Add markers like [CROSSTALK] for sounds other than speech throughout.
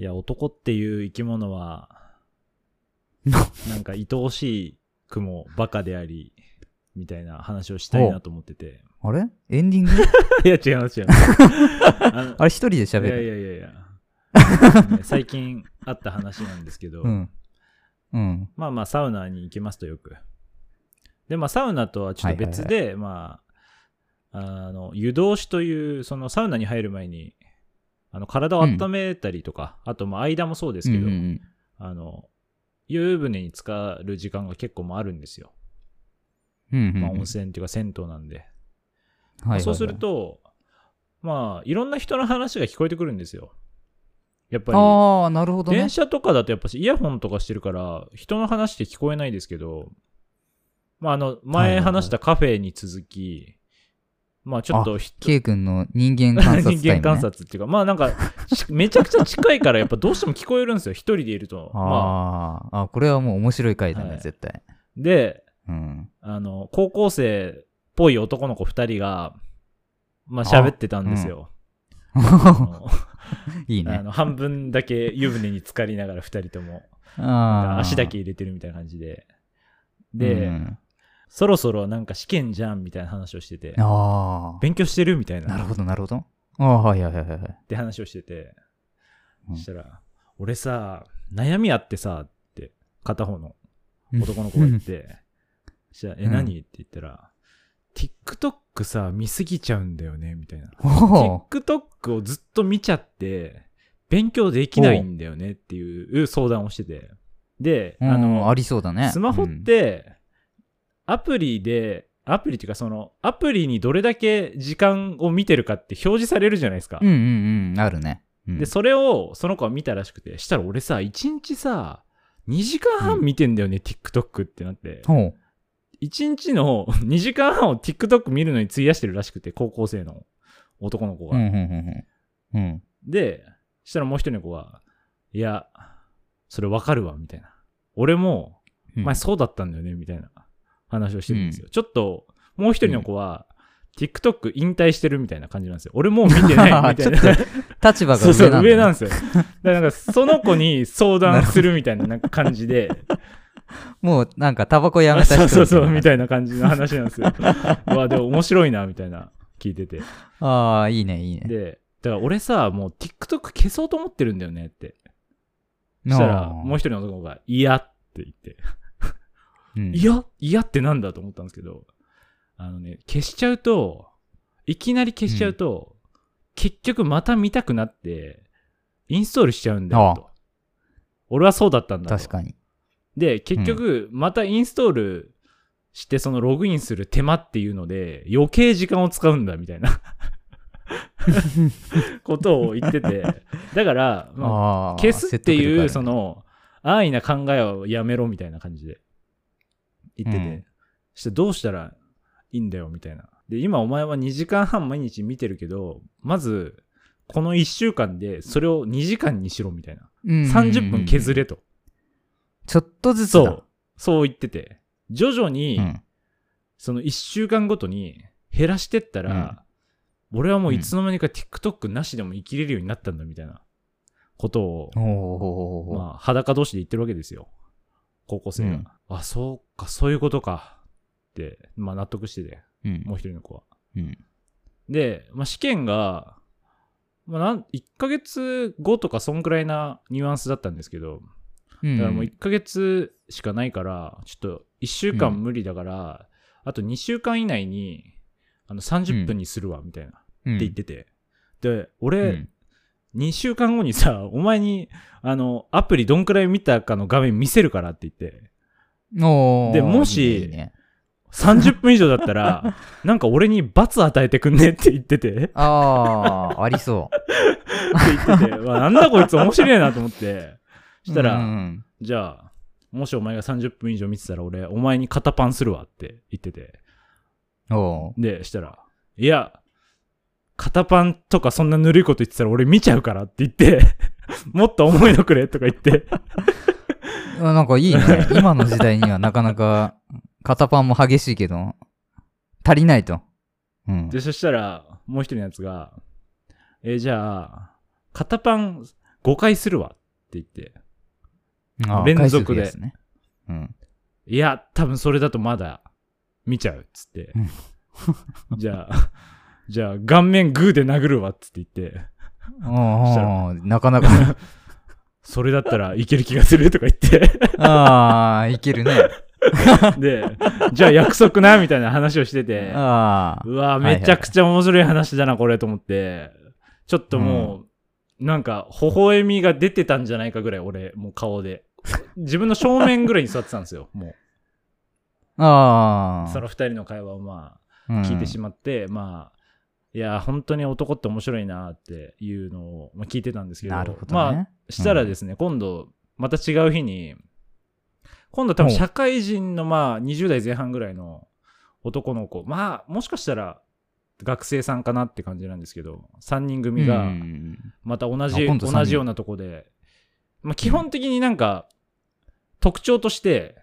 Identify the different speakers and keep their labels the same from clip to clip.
Speaker 1: いや、男っていう生き物は、[LAUGHS] なんか愛おしくもバカであり、みたいな話をしたいなと思ってて。
Speaker 2: あれ？エンディング？[LAUGHS]
Speaker 1: いや、違います、違います。あの [LAUGHS]
Speaker 2: あれ一人で喋
Speaker 1: いやい
Speaker 2: る。
Speaker 1: やいやいや。ね最近あった話なんですけど、
Speaker 2: うん。うん。
Speaker 1: まあまあサウナに行きますとよく。で、まあサウナとはちょっと別で、まあ、あの、湯通しという、そのサウナに入る前に、あの、体を温めたりとか、あとまあ間もそうですけど、
Speaker 2: うんうん
Speaker 1: あの、湯船に浸かる時間が結構もあるんですよ。
Speaker 2: うんうんうん
Speaker 1: まあ温泉っていうか銭湯なんで。
Speaker 2: はいはいはい
Speaker 1: そうする、と、まあ、いろんな人の話が聞こえてくるんですよ。やっぱり、
Speaker 2: ああ、なるほどね
Speaker 1: 電。車とかだとやっぱしイヤホンとかしてるから、人の話って聞こえないですけど、まあ、あの、前
Speaker 2: はい
Speaker 1: 話したカフェに続き、まあ、ちょっとひ、
Speaker 2: K 君の人間観察ね。
Speaker 1: 人間観察っていうか、まあなんか、ち [LAUGHS] めちゃくちゃ近いから、やっぱどうしても聞こえるんですよ、一人でいると。まあ、
Speaker 2: あこれはもう面白い回だね、
Speaker 1: はい
Speaker 2: 絶対。
Speaker 1: で、
Speaker 2: うん。
Speaker 1: あの、高校生っぽい男の子二人が、まあ喋ってたんですよ。あの [LAUGHS]
Speaker 2: いいね。
Speaker 1: あの半分だけ湯船に浸かりながら二人とも、足だけ入れてるみたいな感じで。で、
Speaker 2: うん
Speaker 1: そろそろなんか試験じゃんみたいな話をしてて、
Speaker 2: あ
Speaker 1: 勉強してるみたい
Speaker 2: あ。
Speaker 1: な。
Speaker 2: なるほど、なるほど。ああ、はいはいはいはい。
Speaker 1: って話をしてて、
Speaker 2: うん
Speaker 1: そしたら、俺さ、悩みあってさ、って、片方の男の子が言って、[LAUGHS] そしたら、え、
Speaker 2: うん
Speaker 1: 何？って言ったら、TikTok さ、見すぎちゃうんだよね、みたいな。TikTok をずっと見ちゃって、勉強できないんだよねっていう相談をしてて。で、あ
Speaker 2: あ
Speaker 1: の、
Speaker 2: ありそうだね。
Speaker 1: スマホっ
Speaker 2: うん
Speaker 1: て、アプリで、アプリっていうかその、アプリにどれだけ時間を見てるかって表示されるじゃないですか。
Speaker 2: うんうんうん、あるね。うん
Speaker 1: で、それをその子は見たらしくて、したら俺さ、1日さ、2時間半見てんだよね、TikTok ってなって。
Speaker 2: ほう。
Speaker 1: 1日の [LAUGHS] 2時間半を TikTok 見るのに費やしてるらしくて、高校生の男の子が。
Speaker 2: うんうんうんうん。うん。
Speaker 1: で、したらもう一人の子が、いや、それわかるわ、みたいな。俺も、
Speaker 2: うん
Speaker 1: 前そうだったんだよね、みたいな話をしてるんですよ。ちょっと、もう一人の子は、TikTok 引退してるみたいな感じなんですよ。俺もう見てない [LAUGHS] みたいな。
Speaker 2: 立場が
Speaker 1: そうそう、
Speaker 2: 上なん
Speaker 1: ですよ。だからなんか、その子に相談するみたいな [LAUGHS] なんか感じで、
Speaker 2: もうなんかタバコやめた人
Speaker 1: そうそうそう、み
Speaker 2: い
Speaker 1: たいな感じの話なんですよ。うわ、でも面白いな、みたいな、聞いてて。
Speaker 2: な。ああ、いいね、いいね。
Speaker 1: で、だから俺さ、もう TikTok 消そうと思ってるんだよねって。そしたら、もう一人の男が、嫌って言って、
Speaker 2: うん
Speaker 1: 嫌嫌ってなんだと思ったんですけど、あのね、消しちゃうと、いきなり消しちゃうと、結局また見たくなって、インストールしちゃうんだよと。俺はそうだったんだと。
Speaker 2: 確かに。
Speaker 1: で、結局、またインストールして、そのログインする手間っていうので、余計時間を使うんだ、みたいな [LAUGHS] ことを言ってて。だから、まあ。消すっていう、そ
Speaker 2: の、
Speaker 1: の、安易な考えをやめろ、みたいな感じで言ってて。
Speaker 2: うん
Speaker 1: そしてどうしたらいいんだよ、みたいな。で、今お前は2時間半毎日見てるけど、まず、この1週間でそれを2時間にしろ、みたいな。30分削
Speaker 2: れ。
Speaker 1: れと。
Speaker 2: ちょっとずつだ。
Speaker 1: そう。そう言ってて。徐々に、
Speaker 2: うん。
Speaker 1: その1週間ごとに減らしてったら、俺はもういつの間にか TikTok なしでも生きれるようになったんだみたいなことを、まあ、裸同士で言ってるわけですよ。高校生が。
Speaker 2: うん
Speaker 1: あ、そうか、そういうことか。って、まあ納得してて、
Speaker 2: うん。
Speaker 1: もう一人の子は。
Speaker 2: うん。
Speaker 1: で、まあ試験が、まあなん、1ヶ月後とかそんくらいなニュアンスだったんですけど、
Speaker 2: うん。
Speaker 1: だからもう1ヶ月しかないから、ちょっと1週間無理だから、あと2週間以内に、あの30分にするわ、みたいな、
Speaker 2: うん、
Speaker 1: って言ってて。で、俺、
Speaker 2: うん
Speaker 1: 2週間後にさ、お前に、あの、アプリどんくらい見たかの画面見せるからって言って、でもし
Speaker 2: いいねいいね。
Speaker 1: 30分以上だったら、[LAUGHS] なんか俺に罰与えてくんねって言ってて、って
Speaker 2: ああ、ありそう。
Speaker 1: 言ってて、[LAUGHS] わなんだこいつ面白いなと思って、したら、
Speaker 2: うん
Speaker 1: じゃあ、もしお前が30分以上見てたら俺、お前に肩パンするわって言ってて。で、したら、いや、肩パンとかそんなぬるいこと言ってたら俺見ちゃうからって言って、[LAUGHS] もっと重いのくれとか言って、[LAUGHS]
Speaker 2: あなんかいいね。[LAUGHS] 今の時代にはなかなか、肩パンも激しいけど、足りないと。うん。
Speaker 1: で、そしたら、もう一人のやつが、えーじゃあ、肩パン5回するわって言って、
Speaker 2: あー
Speaker 1: 連続で
Speaker 2: 回数増やすね。うん。
Speaker 1: いや、多分それだとまだ見ちゃうっつって
Speaker 2: うん。
Speaker 1: じゃあ、じゃあ顔面グーで殴るわっつって言って、
Speaker 2: ああ、なかなか。
Speaker 1: それだったらいける気がするとか言って、
Speaker 2: ああ、いけるね。[LAUGHS]
Speaker 1: で、じゃあ約束なみたいな話をしてて、
Speaker 2: ああ。
Speaker 1: うわ、めちゃくちゃ面白い話だな、これと思って、ちょっともう、なんか、微笑みが出てたんじゃないかぐらい、俺、もう顔で。自分の正面ぐらいに座ってたんですよ、も
Speaker 2: ああ。
Speaker 1: う。その二人の会話をまあ、
Speaker 2: うん
Speaker 1: 聞いてしまって、まあ、いや、本当に男って面白いなっていうのを、まあ、聞いてたんですけど、
Speaker 2: なるほど
Speaker 1: まあ、
Speaker 2: ね。
Speaker 1: したらですね、今度、また違う日に、今度多分社会人のまあ20代前半ぐらいの男の子、まあもしかしたら学生さんかなって感じなんですけど、3人組
Speaker 2: う
Speaker 1: が
Speaker 2: ん。
Speaker 1: また同じ、同じようなとこで、まあ基本的になんか特徴として、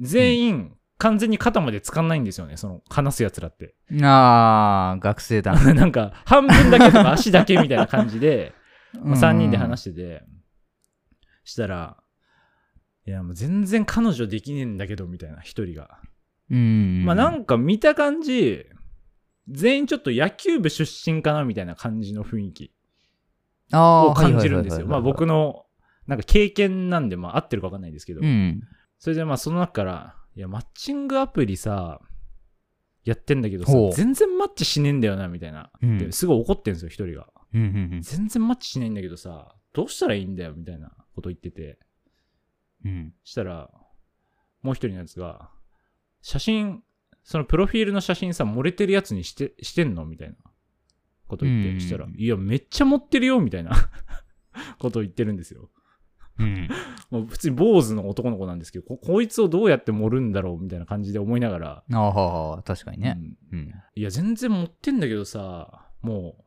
Speaker 1: 全員完全に肩までつかんないんですよね、その話すやつらって。
Speaker 2: ああ、学生だ。[LAUGHS]
Speaker 1: なんか半分だけとか足だけみたいな感じで、[LAUGHS] まあ、3人で話
Speaker 2: し
Speaker 1: してて、したら、いや、もう全然彼女できねえんだけど、みたいな、一人が。
Speaker 2: うん。
Speaker 1: まあなんか見た感じ、全員ちょっと野球部出身かな、みたいな感じの雰囲気を感じるんですよ。まあ僕の、なんか経験なんで、まあ合ってるかわかんないですけど、
Speaker 2: うん。
Speaker 1: それでまあその中から、いや、マッチングアプリさ、やってんだけどさ
Speaker 2: ほう、
Speaker 1: 全然マッチしねえんだよな、みたいな。
Speaker 2: うん
Speaker 1: ですごい怒ってんですよ、一人が。
Speaker 2: うんうん
Speaker 1: 全然マッチしないんだけどさ、どうしたらいいんだよ、みたいなこと言ってて。
Speaker 2: うん。
Speaker 1: したら、もう一人のやつが、写真、そのプロフィールの写真さ、漏れてるやつにして、してんのみたいなこと言って、
Speaker 2: うん
Speaker 1: したら、いや、めっちゃ持ってるよ、みたいな [LAUGHS] ことを言ってるんですよ。
Speaker 2: うん。[LAUGHS]
Speaker 1: もう普通に坊主の男の子なんですけどこ、こいつをどうやって盛るんだろう、みたいな感じで思いながら、
Speaker 2: ああ、確かにね
Speaker 1: う。ん
Speaker 2: うん。
Speaker 1: いや、全然持ってんだけどさ、も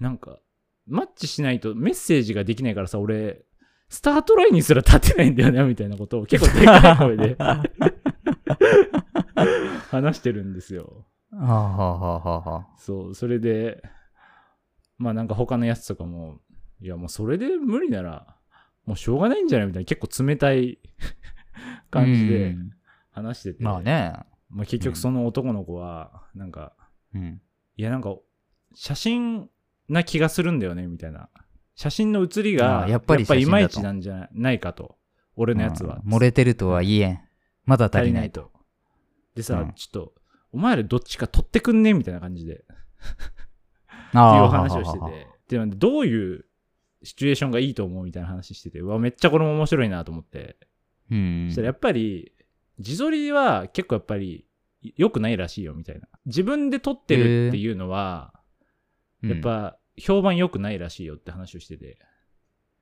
Speaker 1: う、なんか、マッチしないとメッセージができないからさ、俺、スタートラインにすら立てないんだよね、みたいなことを結構でかい声で [LAUGHS] 話してるんですよ。
Speaker 2: ああ、はあ、はあ、はあ。
Speaker 1: そう、それで、まあなんか他のやつとかも、いやもうそれで無理なら、もうしょうがないんじゃないみたいな結構冷たい感じ
Speaker 2: う
Speaker 1: で
Speaker 2: ん
Speaker 1: 話してて、
Speaker 2: まあね。
Speaker 1: まあ結局その男の子は、なんか、
Speaker 2: うん。
Speaker 1: いやなんか、写真な気がするんだよね、みたいな。写真の写り
Speaker 2: あ
Speaker 1: が、
Speaker 2: あやっぱり
Speaker 1: いまいちなんじゃないかと。俺のやつは。
Speaker 2: うん漏れてるとは言えん。まだ足
Speaker 1: 足
Speaker 2: りな
Speaker 1: いいと。でさ、
Speaker 2: うん
Speaker 1: ちょっと、お前らどっちか取ってくんねみたいな感じで、っていう話をしてて。でどういうシチュエーションがいいと思うみたいな話してて、うわ、めっちゃこれも面白いなと思って。
Speaker 2: うん
Speaker 1: そしたらやっぱり、自撮りは結構やっぱり良くないらしいよみたいな。自分で撮ってるっていうのは、やっ、ぱ評判良くないらしいよって話をしてて。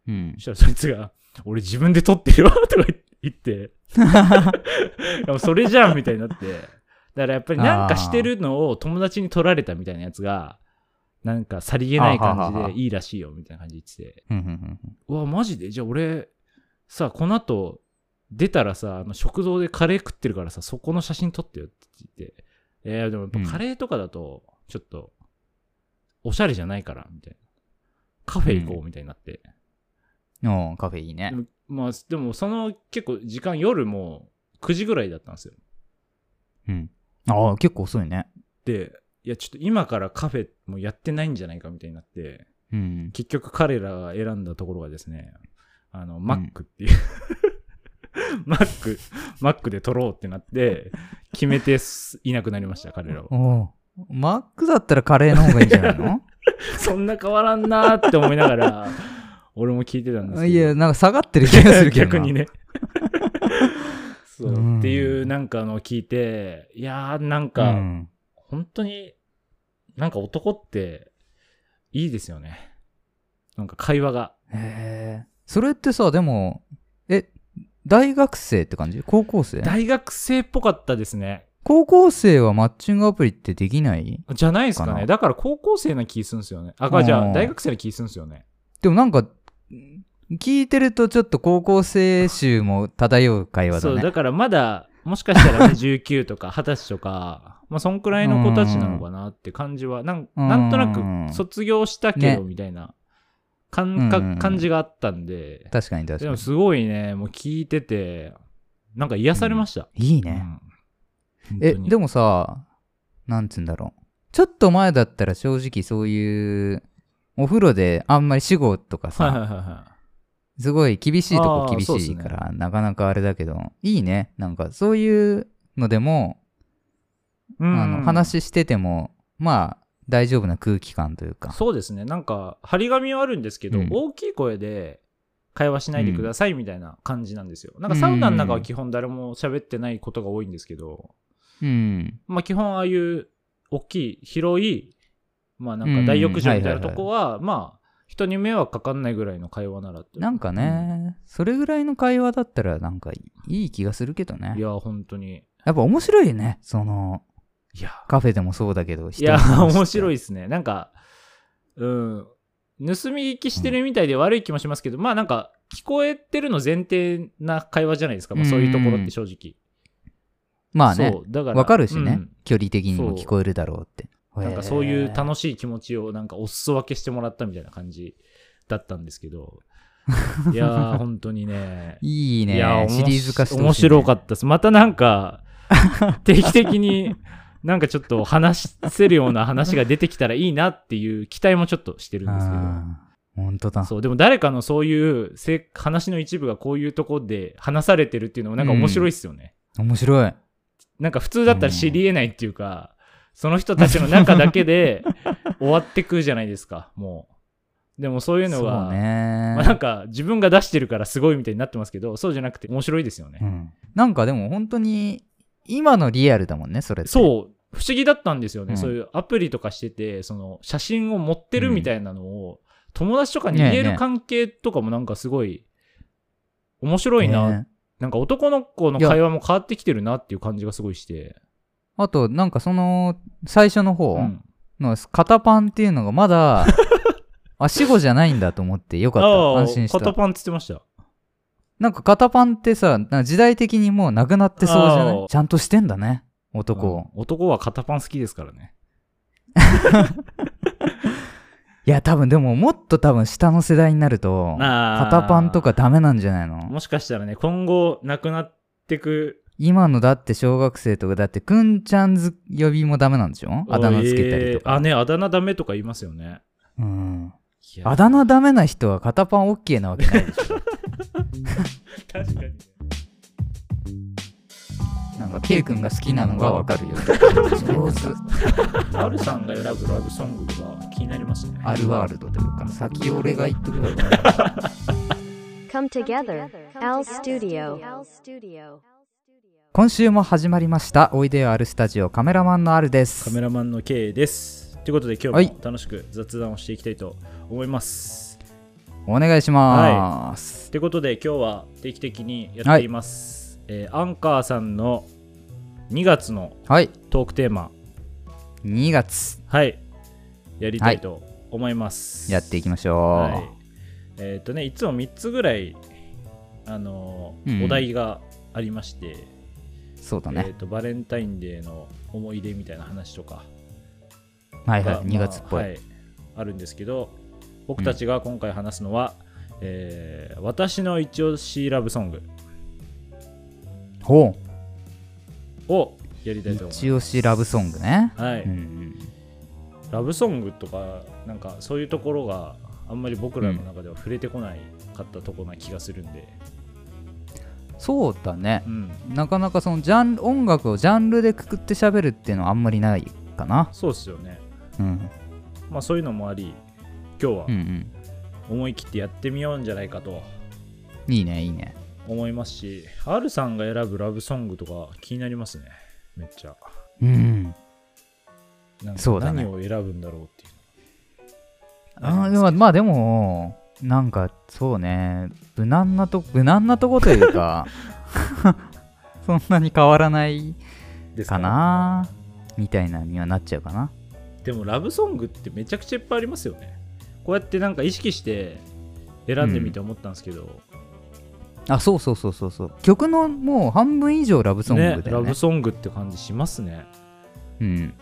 Speaker 2: うん
Speaker 1: そしたらそいつが、俺自分で撮ってるわとか言って、[LAUGHS] それじゃんみたいになって。だからやっぱりなんかしてるのを友達に撮られたみたいなやつが、なんかさりげない感じでいいらしいよみたいな感じで言ってて。
Speaker 2: うんうんうん
Speaker 1: うわ、マジで？じゃあ俺、さ、この後、出たらさ、あの食堂でカレー食ってるからさ、そこの写真撮ってよって言って。えー、でもやっぱカレーとかだと、ちょっと、おしゃれじゃないから、みたいな。カフェ行こうみたいになって。
Speaker 2: おーカフェいいね
Speaker 1: まあ、でもその結構時間夜も9時ぐらいだったんですよ。
Speaker 2: うん。ああ、結構遅いね。
Speaker 1: で、いやちょっと今からカフェもやってないんじゃないかみたいになって、
Speaker 2: うん。
Speaker 1: 結局彼らが選んだところがですね、あの、マックっていう、[LAUGHS] マック、マックで撮ろうってなって、決めてすいなくなりました、彼らは。
Speaker 2: マックだったらカレーの方がいいんじゃないの？[LAUGHS]
Speaker 1: そんな変わらんなーって思いながら、俺も聞いてたんですけど。
Speaker 2: いや、なんか下がってる気がするけどな。
Speaker 1: 逆にね。[LAUGHS] そう、
Speaker 2: うん
Speaker 1: っていうなんかのを聞いて、いやーなん
Speaker 2: う
Speaker 1: か、
Speaker 2: ん。
Speaker 1: 本当に、なんか男っていいですよね。なんか会話が。
Speaker 2: へえ。それってさ、でも、え、大学生って感じ？高校生？
Speaker 1: 大学生っぽかったですね。
Speaker 2: 高校生はマッチングアプリってできない？
Speaker 1: じゃないですかね。だから高校生な気するんですよね。あ、じゃあ
Speaker 2: うん
Speaker 1: 大学生な気するんですよね。
Speaker 2: でもなんか、聞いてるとちょっと高校生臭も漂う会話
Speaker 1: そう、
Speaker 2: だね。
Speaker 1: だからまだ、もしかしたらね、[LAUGHS] 19とか20歳とか、まあそんくらいの子たちなのかなって感じは、なんなんとなく卒業したけど
Speaker 2: ね
Speaker 1: みたいな感
Speaker 2: うんうんうん
Speaker 1: 覚感じがあったんで、
Speaker 2: 確かに確かに。
Speaker 1: でもすごいね、もう聞いてて、なんか癒されました。
Speaker 2: いいね。
Speaker 1: うん。
Speaker 2: え、でもさ、なんつうんだろう。ちょっと前だったら正直そういう、お風呂であんまり死後とかさ、
Speaker 1: はいはいはいはい。
Speaker 2: すごい厳しいとこ厳しいから、なかなかあれだけど、いいね。なんかそういうのでも、
Speaker 1: うん
Speaker 2: あの話してても、まあ、大丈夫な空気感というか。
Speaker 1: そうですね。なんか、張り紙はあるんですけど、
Speaker 2: うん
Speaker 1: 大きい声で会話しないでくださいみたいな感じなんですよ。なんかサウナの中は基本誰も喋ってないことが多いんですけど、
Speaker 2: うん。
Speaker 1: まあ基本ああいう大きい、広い、まあなんか大浴場みたいなとこは、まあ人に迷惑かかんないぐらいの会話ならって。
Speaker 2: なんかね、それぐらいの会話だったらなんかいい気がするけどね
Speaker 1: うん。い。や、本当に。
Speaker 2: やっぱ面白いね。その、
Speaker 1: いや、
Speaker 2: カフェでもそうだけど、
Speaker 1: いや、面白
Speaker 2: い。
Speaker 1: いですね。なんか、うん、盗み聞きしてるみたいで悪い気もしますけど、まあなんか、聞こえてるの前提な会話じゃないですか、まあ、そういうところって正直。
Speaker 2: まあね
Speaker 1: そ、うだから
Speaker 2: わかるしね、
Speaker 1: うん
Speaker 2: 距離的にも聞こえるだろうって。
Speaker 1: なんかそういう
Speaker 2: し
Speaker 1: 楽しい気持ちをなんかお裾分けしてもらったみたいな感じだったんですけど、[LAUGHS] いやー、本当にね。
Speaker 2: いいね
Speaker 1: いやー
Speaker 2: シリーズ化してね
Speaker 1: 白かったです。またなんか、[LAUGHS] 定期的になんかちょっと話せるような話が出てきたらいいなっていう期待もちょっとしてるんですけど。
Speaker 2: 本当だ。
Speaker 1: そう、でも誰かのそういうせ話の一部がこういうとこで話されてるっていうのもなんか面白いっすよね。
Speaker 2: 面白い。
Speaker 1: なんか普通だったら知り得ないっていうか、その人たちの中だけで終わってくじゃないですか、もう。でもそういうのが、
Speaker 2: ね、
Speaker 1: まあ、なんか自分が出してるからすごいみたいになってますけど、そうじゃなくて面白いですよね。
Speaker 2: うん。なんかでも本当に、今のリアルだもんね、それって。
Speaker 1: そう、不思議だったんですよね。
Speaker 2: うん
Speaker 1: そういうアプリとかしてて、その写真を持ってるみたいなのを、友達とかに言え
Speaker 2: ねえねえ
Speaker 1: る関係とかもなんかすごい面白いな、
Speaker 2: ね
Speaker 1: なんか男の子の会話も変わってきてるなっていう感じがすごいして。
Speaker 2: あと、なんかその、最初の方
Speaker 1: うん
Speaker 2: の肩パンっていうのがまだ、[LAUGHS] あ、死後じゃないんだと思ってよかった。安心した。
Speaker 1: 肩パンっつってました。
Speaker 2: なんか肩パンってさ、時代的にもうなくなってそうじゃない？ちゃんとしてんだね、男。
Speaker 1: うん男は肩パン好きですからね。[LAUGHS]
Speaker 2: いや、多分でももっと多分下の世代になると、肩パンとかダメなんじゃないの？
Speaker 1: もしかしたらね、今後なくなってく。
Speaker 2: 今のだって小学生とかだってくんちゃんず呼びもダメなんでしょ？あだ名つけたりとか。
Speaker 1: えーあ、ね、あだ名ダメとか言いますよね。
Speaker 2: うん。あだ名ダメな人は肩パン OK なわけないでしょ。
Speaker 1: 確かにね。
Speaker 2: なんか K 君が好きなのがわかるよ。上手。
Speaker 1: アルさんが選ぶラブソングが気になりますね。
Speaker 2: アルワールドというか、先俺が言っとくわ。
Speaker 3: Come together, Al Studio.
Speaker 2: 今週も始まりました。おいでよアルスタジオカメラマンのアルです。
Speaker 1: カメラマンの K です。ということで今日も楽しく雑談をしていきたいと思います。
Speaker 2: お願いします。
Speaker 1: ということで今日は定期的にやっています。えーアンカーさんの2月の
Speaker 2: はい。
Speaker 1: トークテーマ、
Speaker 2: 2月
Speaker 1: はい、やりたいと思います。
Speaker 2: やっていきましょう。
Speaker 1: はい。えっ、とね、いつも3つぐらい、あのー
Speaker 2: うん
Speaker 1: お題がありまして、え
Speaker 2: そうだね。
Speaker 1: ーとバレンタインデーの思い出みたいな話とかが、
Speaker 2: はいはい。2
Speaker 1: まあ
Speaker 2: 月っぽい。
Speaker 1: はい、あるんですけど僕たちが今回話すのは、えー私の一押しラブソング
Speaker 2: ほ
Speaker 1: をやりた
Speaker 2: う。
Speaker 1: いと思います
Speaker 2: 一押しラブソングね。
Speaker 1: はい、
Speaker 2: うんうん。
Speaker 1: ラブソングとかなんかそういうところがあんまり僕らの中では触れてこないかったところな気がするんで、
Speaker 2: そうだね
Speaker 1: う。ん、
Speaker 2: なかなかそのジャンル、音楽をジャンルでくくって喋るっていうのはあんまりないかな。
Speaker 1: そうっすよね
Speaker 2: うん。
Speaker 1: まあそういうのもあり今日は
Speaker 2: うんうん。
Speaker 1: 思い切ってやってみようんじゃないかと。
Speaker 2: いいね、いいね。
Speaker 1: 思いますし R さんが選ぶラブソングとか気になりますね。めっちゃ。
Speaker 2: うん。そうだね。
Speaker 1: 何を選ぶんだろうっていう
Speaker 2: あーでもまあでも、なんかそうね、無難なと、無難なとこというか、[LAUGHS] そんなに変わらないかな、みたいなにはなっちゃうかな。
Speaker 1: でもラブソングってめちゃくちゃいっぱいありますよねこうやってなんか意識して選んでみて思ったんですけど、
Speaker 2: あ、そうそうそうそうそう。曲のもう半分以上ラブソングだよね。
Speaker 1: ラブソングって感じしますね
Speaker 2: うん。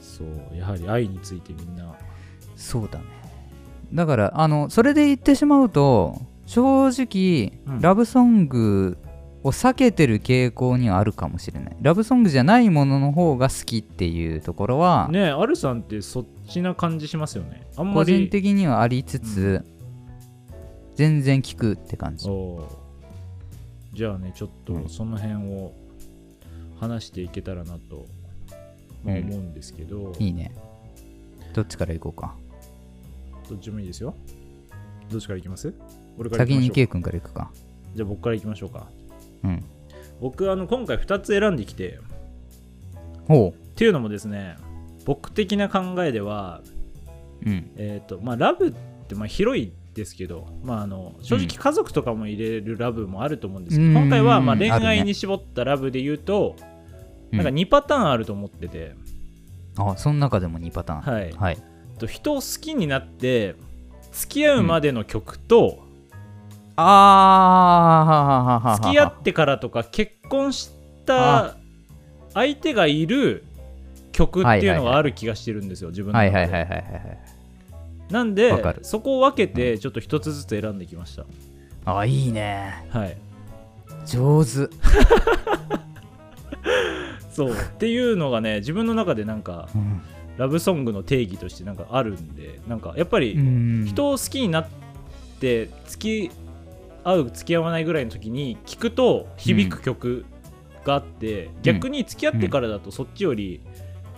Speaker 1: そうやはり愛についてみんな
Speaker 2: そうだね。だからあのそれで言ってしまうと正直、
Speaker 1: うん
Speaker 2: ラブソングを避けてる傾向にはあるかもしれないラブソングじゃないものの方が好きっていうところは、
Speaker 1: ねえアルさんってそっちな感じしますよね。あんま
Speaker 2: 個
Speaker 1: り
Speaker 2: 人的にはありつつ、全然聞くって感じ。
Speaker 1: じゃあねちょっと
Speaker 2: うん
Speaker 1: その辺を話していけたらなと、思うんですけど、
Speaker 2: いいね。どっちから行こうか。
Speaker 1: どっちもいいですよ。どっちからいきます？俺から
Speaker 2: 先にケイ君から行くか。
Speaker 1: じゃあ僕からいきましょうか。
Speaker 2: うん。
Speaker 1: 僕あの今回2つ選んできて。
Speaker 2: ほ
Speaker 1: っていうのもですね僕的な考えでは
Speaker 2: ううん。
Speaker 1: えっ、とまあラブってまあ広いですけど、まあ、あの正直家族とかも入れるラブもあると思うんですけど、
Speaker 2: うん。
Speaker 1: 今回はまあ恋愛に絞ったラブで言うと、
Speaker 2: うん。
Speaker 1: なんか2パターンあると思ってて、
Speaker 2: あその中でも2パターン。
Speaker 1: はい。
Speaker 2: はい。
Speaker 1: と人を好きになって付き合うまでの曲と、
Speaker 2: ああ
Speaker 1: 付き合ってからとか結婚した相手がいる曲っていうのがある気がしてるんですよ、自分の中で、
Speaker 2: はいはいはいはいはいはい
Speaker 1: なんでそこを分けてちょっと一つずつ選んできました、
Speaker 2: あいいね。
Speaker 1: はい。
Speaker 2: 上手。[LAUGHS]
Speaker 1: そう。っていうのがね自分の中でなんか
Speaker 2: うん。
Speaker 1: ラブソングの定義としてなんかあるんでなんかやっぱり
Speaker 2: うん。
Speaker 1: 人を好きになって付き合う付き合わないぐらいの時に聞くと響く曲があって、逆に付き合ってからだとそっちより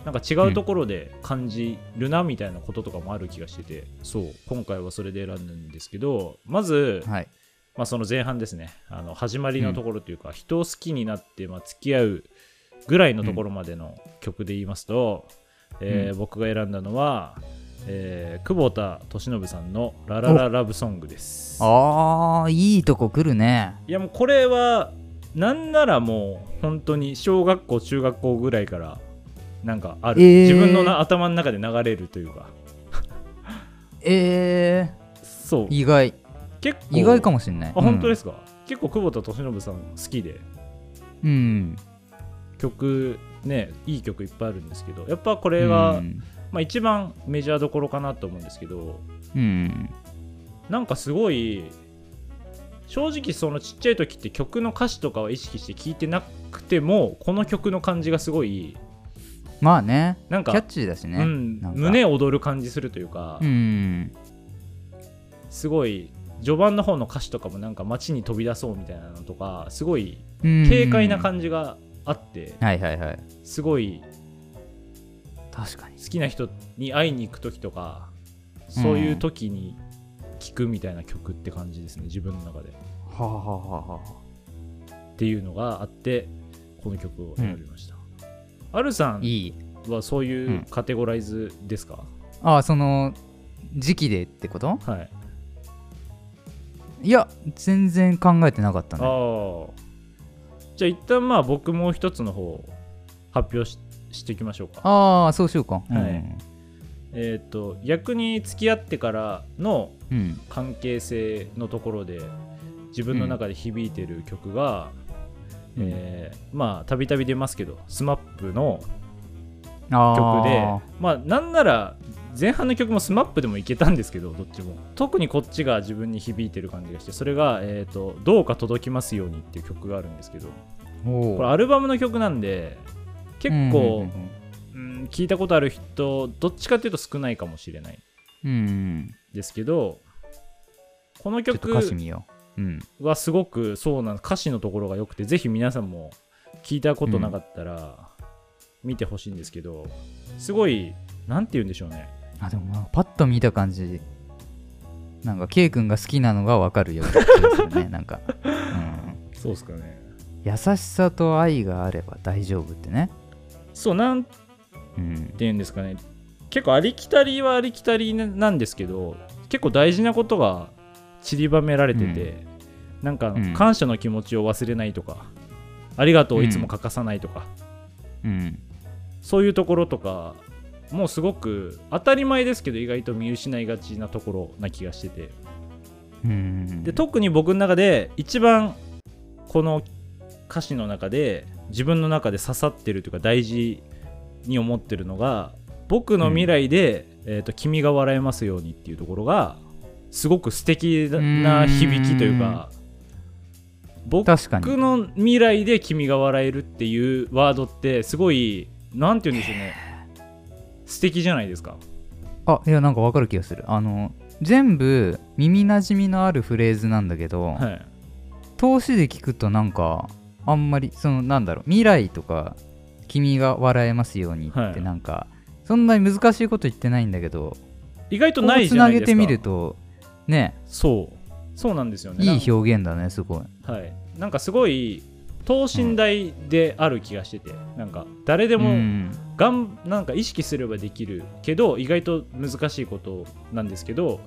Speaker 1: なんか違うところで感じるなみたいなこととかもある気がしててそう今回はそれで選んだんですけどまず、
Speaker 2: はい。
Speaker 1: まあ、その前半ですね。あの始まりのところというか、人を好きになって、まあ、付き合うぐらいのところまでの曲で言いますと、えー
Speaker 2: うん。
Speaker 1: 僕が選んだのは、えー久保田利伸さんの「ララララブソング」です。
Speaker 2: あーいいとこ来るね。
Speaker 1: いやもうこれはなんならもう本当に小学校中学校ぐらいからなんかある、
Speaker 2: えー。
Speaker 1: 自分のな頭の中で流れるというか。
Speaker 2: え
Speaker 1: そう。
Speaker 2: ー、意外。
Speaker 1: 結構。
Speaker 2: 意外かもしんない。
Speaker 1: あ本当ですすか、結構久保田利伸さん好きで。
Speaker 2: うん。
Speaker 1: 曲ねいい曲いっぱいあるんですけど。やっぱこ
Speaker 2: こ
Speaker 1: れが、
Speaker 2: うん、
Speaker 1: まあ、一番メジャーどころかなと思うんですけど。
Speaker 2: うん、
Speaker 1: なんかすごい正直そのちっちゃい時って曲の歌詞とかは意識して聴いてなくてもこの曲の感じがすごい
Speaker 2: まあね
Speaker 1: なんか
Speaker 2: キャッチーだしね、
Speaker 1: うん胸躍る感じするというか、
Speaker 2: うん。
Speaker 1: すごい序盤の方の歌詞とかもなんか街に飛び出そうみたいなのとかすごい
Speaker 2: うん。
Speaker 1: 軽快な感じがあって
Speaker 2: はいはいはい。
Speaker 1: すごい
Speaker 2: 確かに。
Speaker 1: 好きな人に会いに行く時とかそういう時に聴くみたいな曲って感じですね自分の中で。
Speaker 2: はあはあはあは
Speaker 1: っていうのがあってこの曲を選びました、アルさん
Speaker 2: いい。
Speaker 1: はそういううん。カテゴライズですか、
Speaker 2: あその時期でってこと？
Speaker 1: はい。
Speaker 2: いや全然考えてなかったね。
Speaker 1: ああじゃあ一旦まあ僕もう一つの方発表ししていきましょうか。
Speaker 2: ああそうしようか。
Speaker 1: はい。えっ、と逆に付き合ってからの
Speaker 2: うん、うん
Speaker 1: 関係性のところで自分の中で響いてる曲が、
Speaker 2: うん
Speaker 1: えーまあたびたび出ますけど SMAP の
Speaker 2: あ
Speaker 1: 曲で
Speaker 2: ー
Speaker 1: まあなんなら前半の曲も SMAP でもいけたんですけどどっちも。特にこっちが自分に響いてる感じがしてそれが、えーと「どうか届きますように」っていう曲があるんですけど
Speaker 2: お
Speaker 1: これアルバムの曲なんで結構、
Speaker 2: うんうん
Speaker 1: 聞いたことある人どっちかっていうと少ないかもしれない
Speaker 2: うんうん。
Speaker 1: ですけどこの
Speaker 2: ちょっと
Speaker 1: 曲
Speaker 2: 歌詞見よう。うん
Speaker 1: はすごくそうな歌詞のところが良くてぜひ皆さんも聞いたことなかったら見てほしいんですけど、すごいなんて言うんでしょうね。
Speaker 2: あでもまあパッと見た感じなんか K 君が好きなのがわかるような気がするね [LAUGHS] なんか、うん、
Speaker 1: そうですかね。
Speaker 2: 優しさと愛があれば大丈夫ってね。
Speaker 1: そうなんて
Speaker 2: うん。
Speaker 1: 言うんですかね。結構ありきたりはありきたりなんですけど結構大事なことが散りばめられてて、なんか
Speaker 2: うん。
Speaker 1: 感謝の気持ちを忘れないとか、ありがとうをいつも欠かさないとか、
Speaker 2: うん。
Speaker 1: そういうところとかもうすごく当たり前ですけど意外と見失いがちなところな気がしてて。
Speaker 2: うん。
Speaker 1: で特に僕の中で一番この歌詞の中で自分の中で刺さってるというか大事に思ってるのが僕の未来で、えーと「君が笑えますように」っていうところがすごく素敵な響きというか僕の未来で君が笑えるっていうワードってすごいなんて言うんでしょうね。素敵じゃないですか。
Speaker 2: あいやなんかわかる気がする。あの全部耳なじみのあるフレーズなんだけど、
Speaker 1: はい。
Speaker 2: 通しで聞くとなんかあんまりそのなんだろう未来とか君が笑えますようにって
Speaker 1: はい。
Speaker 2: なんか、そんなに難しいこと言ってないんだけど
Speaker 1: 意外と
Speaker 2: こ
Speaker 1: ない
Speaker 2: うつな
Speaker 1: じゃないですか。
Speaker 2: げてみるとね。
Speaker 1: そう。そうなんですよね。
Speaker 2: いい表現だねすごい。
Speaker 1: はい、なんかすごい等身大である気がしてて、なんか誰でも
Speaker 2: うん
Speaker 1: がんなんか意識すればできる。けど意外と難しいことなんですけど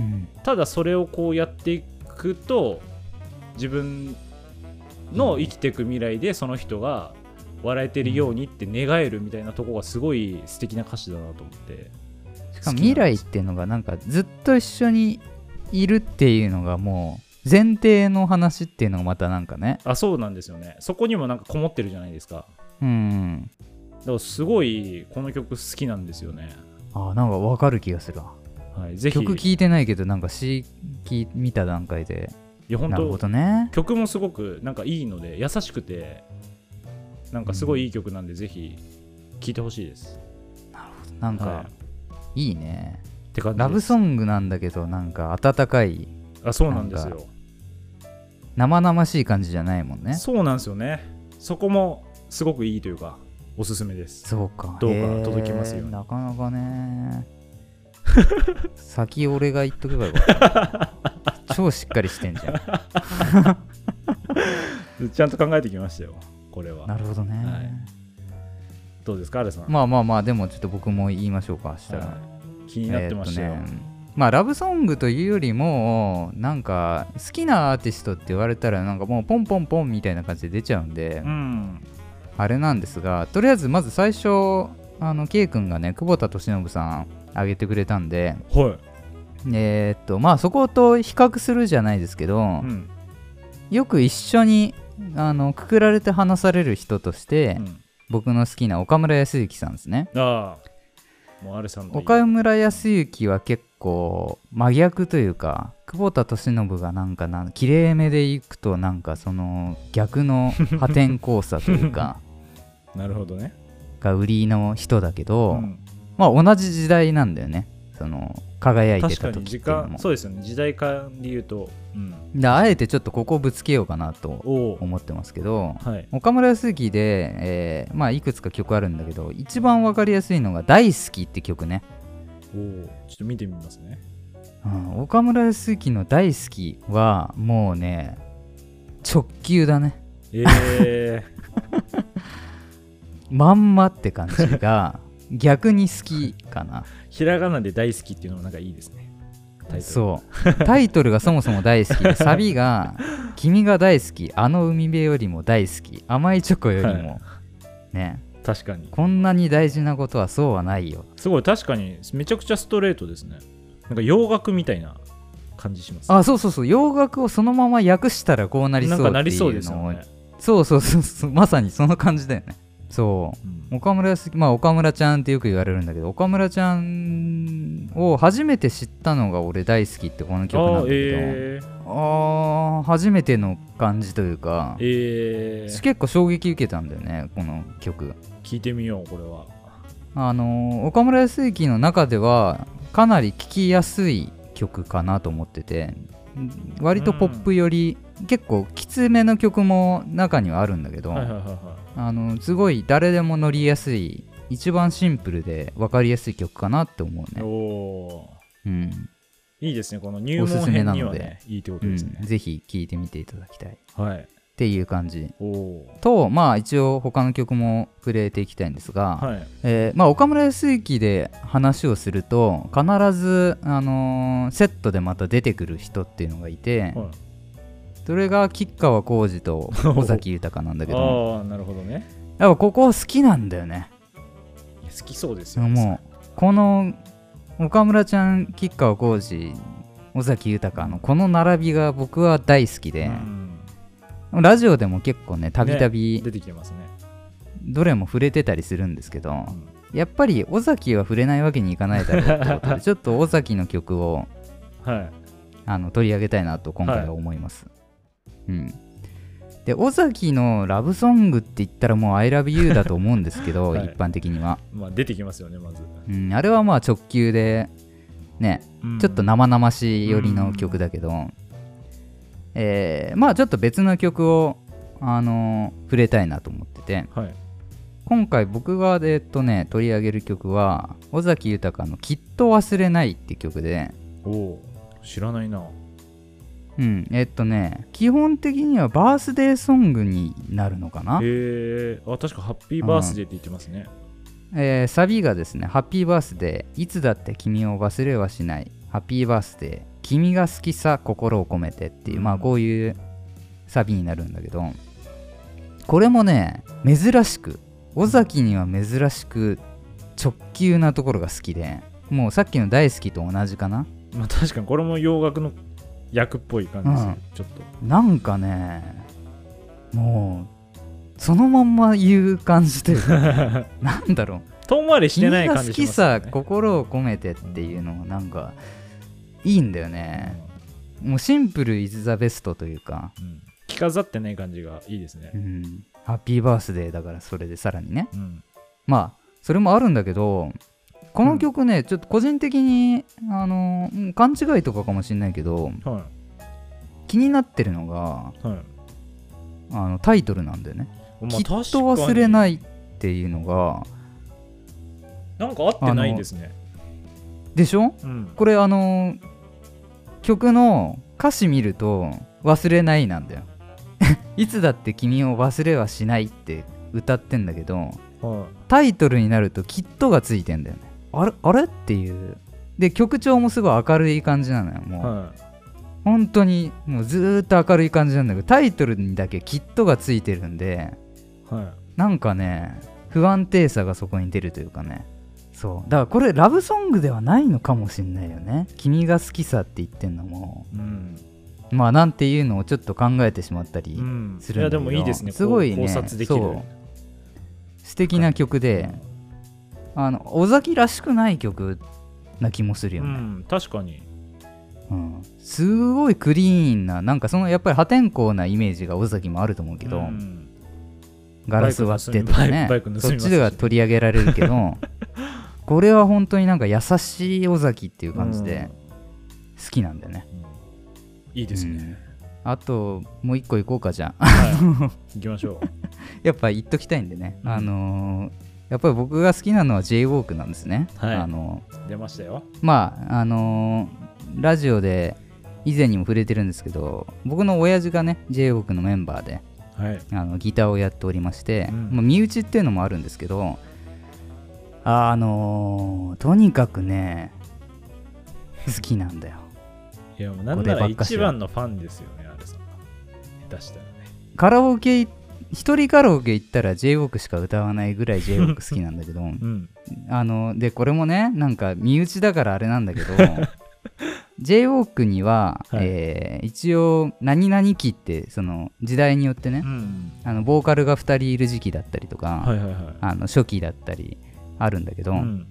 Speaker 2: うん。
Speaker 1: ただそれをこうやっていくと自分の生きていく未来でその人が笑えてるようにって願えるみたいなとこがすごい素敵な歌詞だなと思って
Speaker 2: しかも未来っていうのがなんかずっと一緒にいるっていうのがもう前提の話っていうのがまたなんかね。
Speaker 1: あそうなんですよね。そこにもなんかこもってるじゃないですか。
Speaker 2: うん。
Speaker 1: だからすごいこの曲好きなんですよね。
Speaker 2: あなんかわかる気がするわ。
Speaker 1: はい、ぜひ。
Speaker 2: 曲聴いてないけどなんか詩聞見た段階で。
Speaker 1: いや本
Speaker 2: なるほ
Speaker 1: 当
Speaker 2: どね。
Speaker 1: 曲もすごくなんかいいので優しくてなんかすごいいい曲なんで、ぜひ聴いてほしいです。
Speaker 2: なんか、
Speaker 1: はい
Speaker 2: い、いね。
Speaker 1: って感じです。
Speaker 2: ラブソングなんだけどなんか温かい
Speaker 1: あそうなんですよ。
Speaker 2: 生々しい感じじゃないもんね。
Speaker 1: そうなんですよね。そこもすごくいいというかおすすめです。
Speaker 2: そうか。
Speaker 1: どうか届きますよ。うに
Speaker 2: なかなかね。[LAUGHS] 先俺が言っとけばよかった。超しっかりしてんじゃん。[LAUGHS]
Speaker 1: ちゃんと考えてきましたよこれは。
Speaker 2: なるほどね、
Speaker 1: はいどうですかアレさん、
Speaker 2: まあまあまあでもちょっと僕も言いましょうかしたら、
Speaker 1: はい。気になってましたよ、
Speaker 2: えーね。まあラブソングというよりもなんか好きなアーティストって言われたらなんかもうポンポンポンみたいな感じで出ちゃうんで、
Speaker 1: うん。
Speaker 2: あれなんですがとりあえずまず最初あの K 君がね久保田利伸さんあげてくれたんで
Speaker 1: はい、
Speaker 2: えーっとまあそこと比較するじゃないですけど、
Speaker 1: うん。
Speaker 2: よく一緒にあのくくられて話される人として、
Speaker 1: うん
Speaker 2: 僕の好きな岡村康之さんですね。
Speaker 1: ああもうアレさんの
Speaker 2: 岡村康之は結構真逆というか久保田利伸がなんかなんきれいめでいくとなんかその逆の破天荒さというか [LAUGHS]
Speaker 1: なるほどね、
Speaker 2: が売りの人だけど、
Speaker 1: うん。
Speaker 2: まあ同じ時代なんだよね。その輝いてた
Speaker 1: 時
Speaker 2: 時っていうの
Speaker 1: そうですよね。時代感で言うと、うん、
Speaker 2: であえてちょっとここをぶつけようかなと思ってますけど
Speaker 1: はい。
Speaker 2: 岡村康之で、えーまあいくつか曲あるんだけど一番わかりやすいのが「大好き」って曲ね、
Speaker 1: おおちょっと見てみますね。
Speaker 2: うん、岡村康之の「大好き」はもうね直球だね。
Speaker 1: え [LAUGHS]
Speaker 2: まんまって感じが逆に好きかな。
Speaker 1: ー、ひらがなで大好きっていうのもなんかいいですね。タイトル。
Speaker 2: そう。[LAUGHS] タイトルがそもそも大好きでサビが「[LAUGHS] 君が大好きあの海辺よりも大好き。甘いチョコよりも、
Speaker 1: は
Speaker 2: ね。
Speaker 1: 確かに。
Speaker 2: こんなに大事なことはそうはないよ。
Speaker 1: すごい確かに。めちゃくちゃストレートですね。なんか洋楽みたいな感じします
Speaker 2: あそうそうそう。洋楽をそのまま訳したらこうなりそうんっていう
Speaker 1: そうですよ
Speaker 2: のを
Speaker 1: ね、
Speaker 2: そうそうそうそう。まさにその感じだよねそう。
Speaker 1: うん。
Speaker 2: 岡村康まあ岡村ちゃんってよく言われるんだけど岡村ちゃんを初めて知ったのが俺大好きってこの曲なんだけど。
Speaker 1: えー、
Speaker 2: 初めての感じというか
Speaker 1: えー、
Speaker 2: 私結構衝撃受けたんだよねこの曲。
Speaker 1: 聞いてみようこれは。
Speaker 2: あのー岡村康之の中ではかなり聴きやすい曲かなと思っててん割とポップより、結構きつめの曲も中にはあるんだけど、
Speaker 1: はいはいはいはい
Speaker 2: あのすごい誰でも乗りやすい一番シンプルで分かりやすい曲かなって思うね、
Speaker 1: おお
Speaker 2: うん。
Speaker 1: いいですねこの入
Speaker 2: おす
Speaker 1: 門編
Speaker 2: すめなので。
Speaker 1: にはねいいってこと
Speaker 2: うん
Speaker 1: ですね、
Speaker 2: ぜひ聴いてみていただきたい。っ
Speaker 1: はい。
Speaker 2: ていう感じ。
Speaker 1: おお
Speaker 2: とまあ一応他の曲も触れていきたいんですが、
Speaker 1: はい。
Speaker 2: えーまあ、岡村康之で話をすると必ず、あのーセットでまた出てくる人っていうのがいて、
Speaker 1: はい
Speaker 2: それが吉川晃司と [LAUGHS] 尾崎豊なんだけど。
Speaker 1: ああなるほどね。
Speaker 2: やっぱここ好きなんだよね。
Speaker 1: 好きそうですよ。ね
Speaker 2: もうこの岡村ちゃん吉川晃司尾崎豊のこの並びが僕は大好きで、
Speaker 1: うん。
Speaker 2: ラジオでも結構ねたびたび
Speaker 1: 出てきてますね、
Speaker 2: どれも触れてたりするんですけど、
Speaker 1: うん。
Speaker 2: やっぱり尾崎は触れないわけにいかないだろうってことで [LAUGHS] ちょっと尾崎の曲を
Speaker 1: はい。
Speaker 2: あの取り上げたいなと今回は思います。うん。で、尾崎のラブソングって言ったらもう I love you だと思うんですけど、[LAUGHS]
Speaker 1: はい。
Speaker 2: 一般的には。
Speaker 1: まあ出てきますよねまず、
Speaker 2: うん、あれはまあ直球で、ね、
Speaker 1: うん。
Speaker 2: ちょっと生々しい寄りの曲だけど、えーまあちょっと別の曲を、あのー触れたいなと思ってて、
Speaker 1: はい。
Speaker 2: 今回僕がえっとね、取り上げる曲は、尾崎豊のきっと忘れないって曲で、
Speaker 1: おお知らないな
Speaker 2: うん、えっとね、基本的にはバースデーソングになるのかな？
Speaker 1: へ、えあ確かハッピーバースデーって言ってますね、
Speaker 2: えーサビがですね、ハッピーバースデー、いつだって君を忘れはしない、ハッピーバースデー、君が好きさ、心を込めてっていう、
Speaker 1: うん。
Speaker 2: まあこういうサビになるんだけど、これもね、珍しく、尾崎には珍しく直球なところが好きで、もうさっきの大好きと同じかな？
Speaker 1: まあ確かにこれも洋楽の役っぽい感じですよ、
Speaker 2: うん。
Speaker 1: ちょっと。
Speaker 2: なんかね、もう、そのまんま言う感じというか、[LAUGHS] なんだろう。
Speaker 1: 遠回りしてない感じします
Speaker 2: 好きさ心を込めてっていうのがなんかいいんだよね。もうシンプルイズザベストというか、
Speaker 1: うん。着飾ってない感じがいいですね。
Speaker 2: う、ん、ハッピーバースデーだからそれでさらにね。
Speaker 1: うん。
Speaker 2: まあそれもあるんだけどこの曲ね、ちょっと個人的にあのうん勘違いとかかもしれないけど
Speaker 1: は
Speaker 2: 気になってるのが
Speaker 1: いはい。
Speaker 2: あのタイトルなんだよね、
Speaker 1: まあ
Speaker 2: きっと忘れないいっていうのが
Speaker 1: なんか合ってないですね。
Speaker 2: でしょ？
Speaker 1: うん。
Speaker 2: これあの曲の歌詞見ると忘れないなんだよ。[LAUGHS] いつだって君を忘れはしないって歌ってんだけど
Speaker 1: は
Speaker 2: タイトルになるときっとがついてんだよねあれあれっていう。で曲調もすごい明るい感じなのよも、
Speaker 1: いう。は
Speaker 2: 本当にもうずーっと明るい感じなんだけどタイトルにだけきっとがついてるんで
Speaker 1: いはい。
Speaker 2: なんかね不安定さがそこに出るというかね。そう。だからこれラブソングではないのかもしんないよね。君が好きさって言ってんのも。
Speaker 1: うん、
Speaker 2: まあなんていうのをちょっと考えてしまったり、
Speaker 1: うん、
Speaker 2: するんだけど
Speaker 1: いやでもいいですね。
Speaker 2: すごいね。
Speaker 1: 考察できる。
Speaker 2: 素敵な曲で、あの尾崎らしくない曲な気もするよね、
Speaker 1: うん確かに。
Speaker 2: うん。すごいクリーンななんかそのやっぱり破天荒なイメージが尾崎もあると思うけど、
Speaker 1: うん。
Speaker 2: ガラス割ってとかね。そっちでは取り上げられるけど [LAUGHS] これは本当になんか優しい尾崎っていう感じで好きなんだよね、
Speaker 1: いいですね、
Speaker 2: あともう一個いこうかじゃあ。
Speaker 1: はい。行きましょう。[LAUGHS]
Speaker 2: やっぱ言っときたいんでね、
Speaker 1: うん。
Speaker 2: あのーやっぱり僕が好きなのは J-WALK なんですね、
Speaker 1: はい。
Speaker 2: あの
Speaker 1: 出ましたよ。
Speaker 2: まああのーラジオで以前にも触れてるんですけど僕の親父がね J-WALK のメンバーで
Speaker 1: はい。
Speaker 2: あのギターをやっておりまして、
Speaker 1: うん。
Speaker 2: まあ、身内っていうのもあるんですけどあのーとにかくね好きなんだよ。
Speaker 1: いやもうなんなら一番のファンですよねあれさ下手したらね。
Speaker 2: カラオケ一人カラオケ行ったら J-WALK しか歌わないぐらい J-WALK 好きなん。だけど
Speaker 1: うん。
Speaker 2: あのでこれもねなんか身内だからあれなんだけど [LAUGHS] J-WALK には、
Speaker 1: はい。
Speaker 2: えー一応何々期ってその時代によってね、
Speaker 1: うん。
Speaker 2: あのボーカルが2人いる時期だったりとか、
Speaker 1: はいはいはい。
Speaker 2: あの初期だったりあるんだけど、
Speaker 1: うん。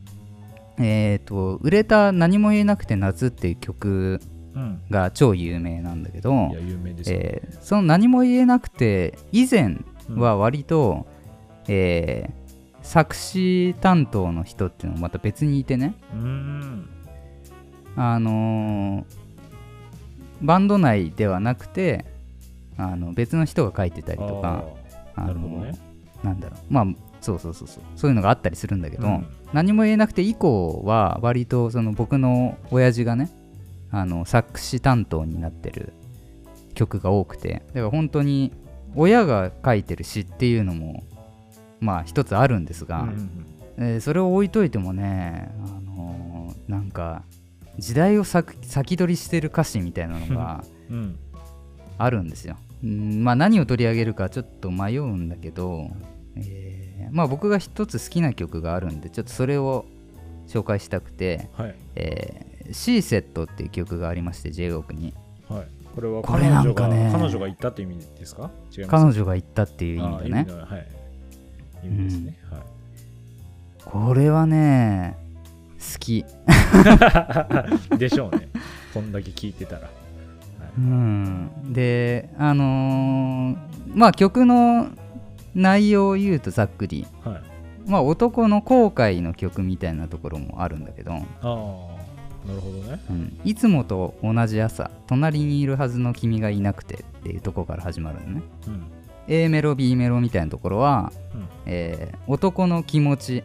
Speaker 2: えっ、と売れた「何も言えなくて夏」っていう曲
Speaker 1: うん
Speaker 2: が超有名なんだけど
Speaker 1: いや、有名ですよ、
Speaker 2: えーその「何も言えなくて」以前は割と、えー作詞担当の人っていうのもまた別にいてね。
Speaker 1: うん。
Speaker 2: あのーバンド内ではなくてあの別の人が書いてたりとか
Speaker 1: あ
Speaker 2: の
Speaker 1: なるほどね。
Speaker 2: なんだろう。まあそうそうそうそう。そういうのがあったりするんだけど、
Speaker 1: うん。
Speaker 2: 何も言えなくて以降は割とその僕の親父がねあの作詞担当になってる曲が多くてだから本当に親が書いてる詩っていうのもまあ一つあるんですが、
Speaker 1: うんうん
Speaker 2: えーそれを置いといてもね、あのーなんか時代を先先取りしてる歌詞みたいなのが
Speaker 1: うん。
Speaker 2: あるんですよ。うんまあ何を取り上げるかちょっと迷うんだけど、えーまあ僕が一つ好きな曲があるんでちょっとそれを紹介したくて
Speaker 1: はい「
Speaker 2: シーセットっていう曲がありまして J−WALK に。
Speaker 1: はい。これは
Speaker 2: これな
Speaker 1: 彼女が、
Speaker 2: んかね
Speaker 1: 彼女が言ったって意味ですか？
Speaker 2: 彼女が言ったっていう意味
Speaker 1: あ
Speaker 2: だね
Speaker 1: はい。意味ですね、
Speaker 2: これはね好き。
Speaker 1: は [LAUGHS] いでしょうね。こんだけ聞いてたら。
Speaker 2: うん。であのーまあ曲の内容を言うとざっくり。
Speaker 1: はい。
Speaker 2: まあ男の後悔の曲みたいなところもあるんだけど、
Speaker 1: ああなるほどね。
Speaker 2: うん、いつもと同じ朝隣にいるはずの君がいなくてっていうところから始まるのね。
Speaker 1: うん。
Speaker 2: A メロ B メロみたいなところは、
Speaker 1: うん。
Speaker 2: えー男の気持ち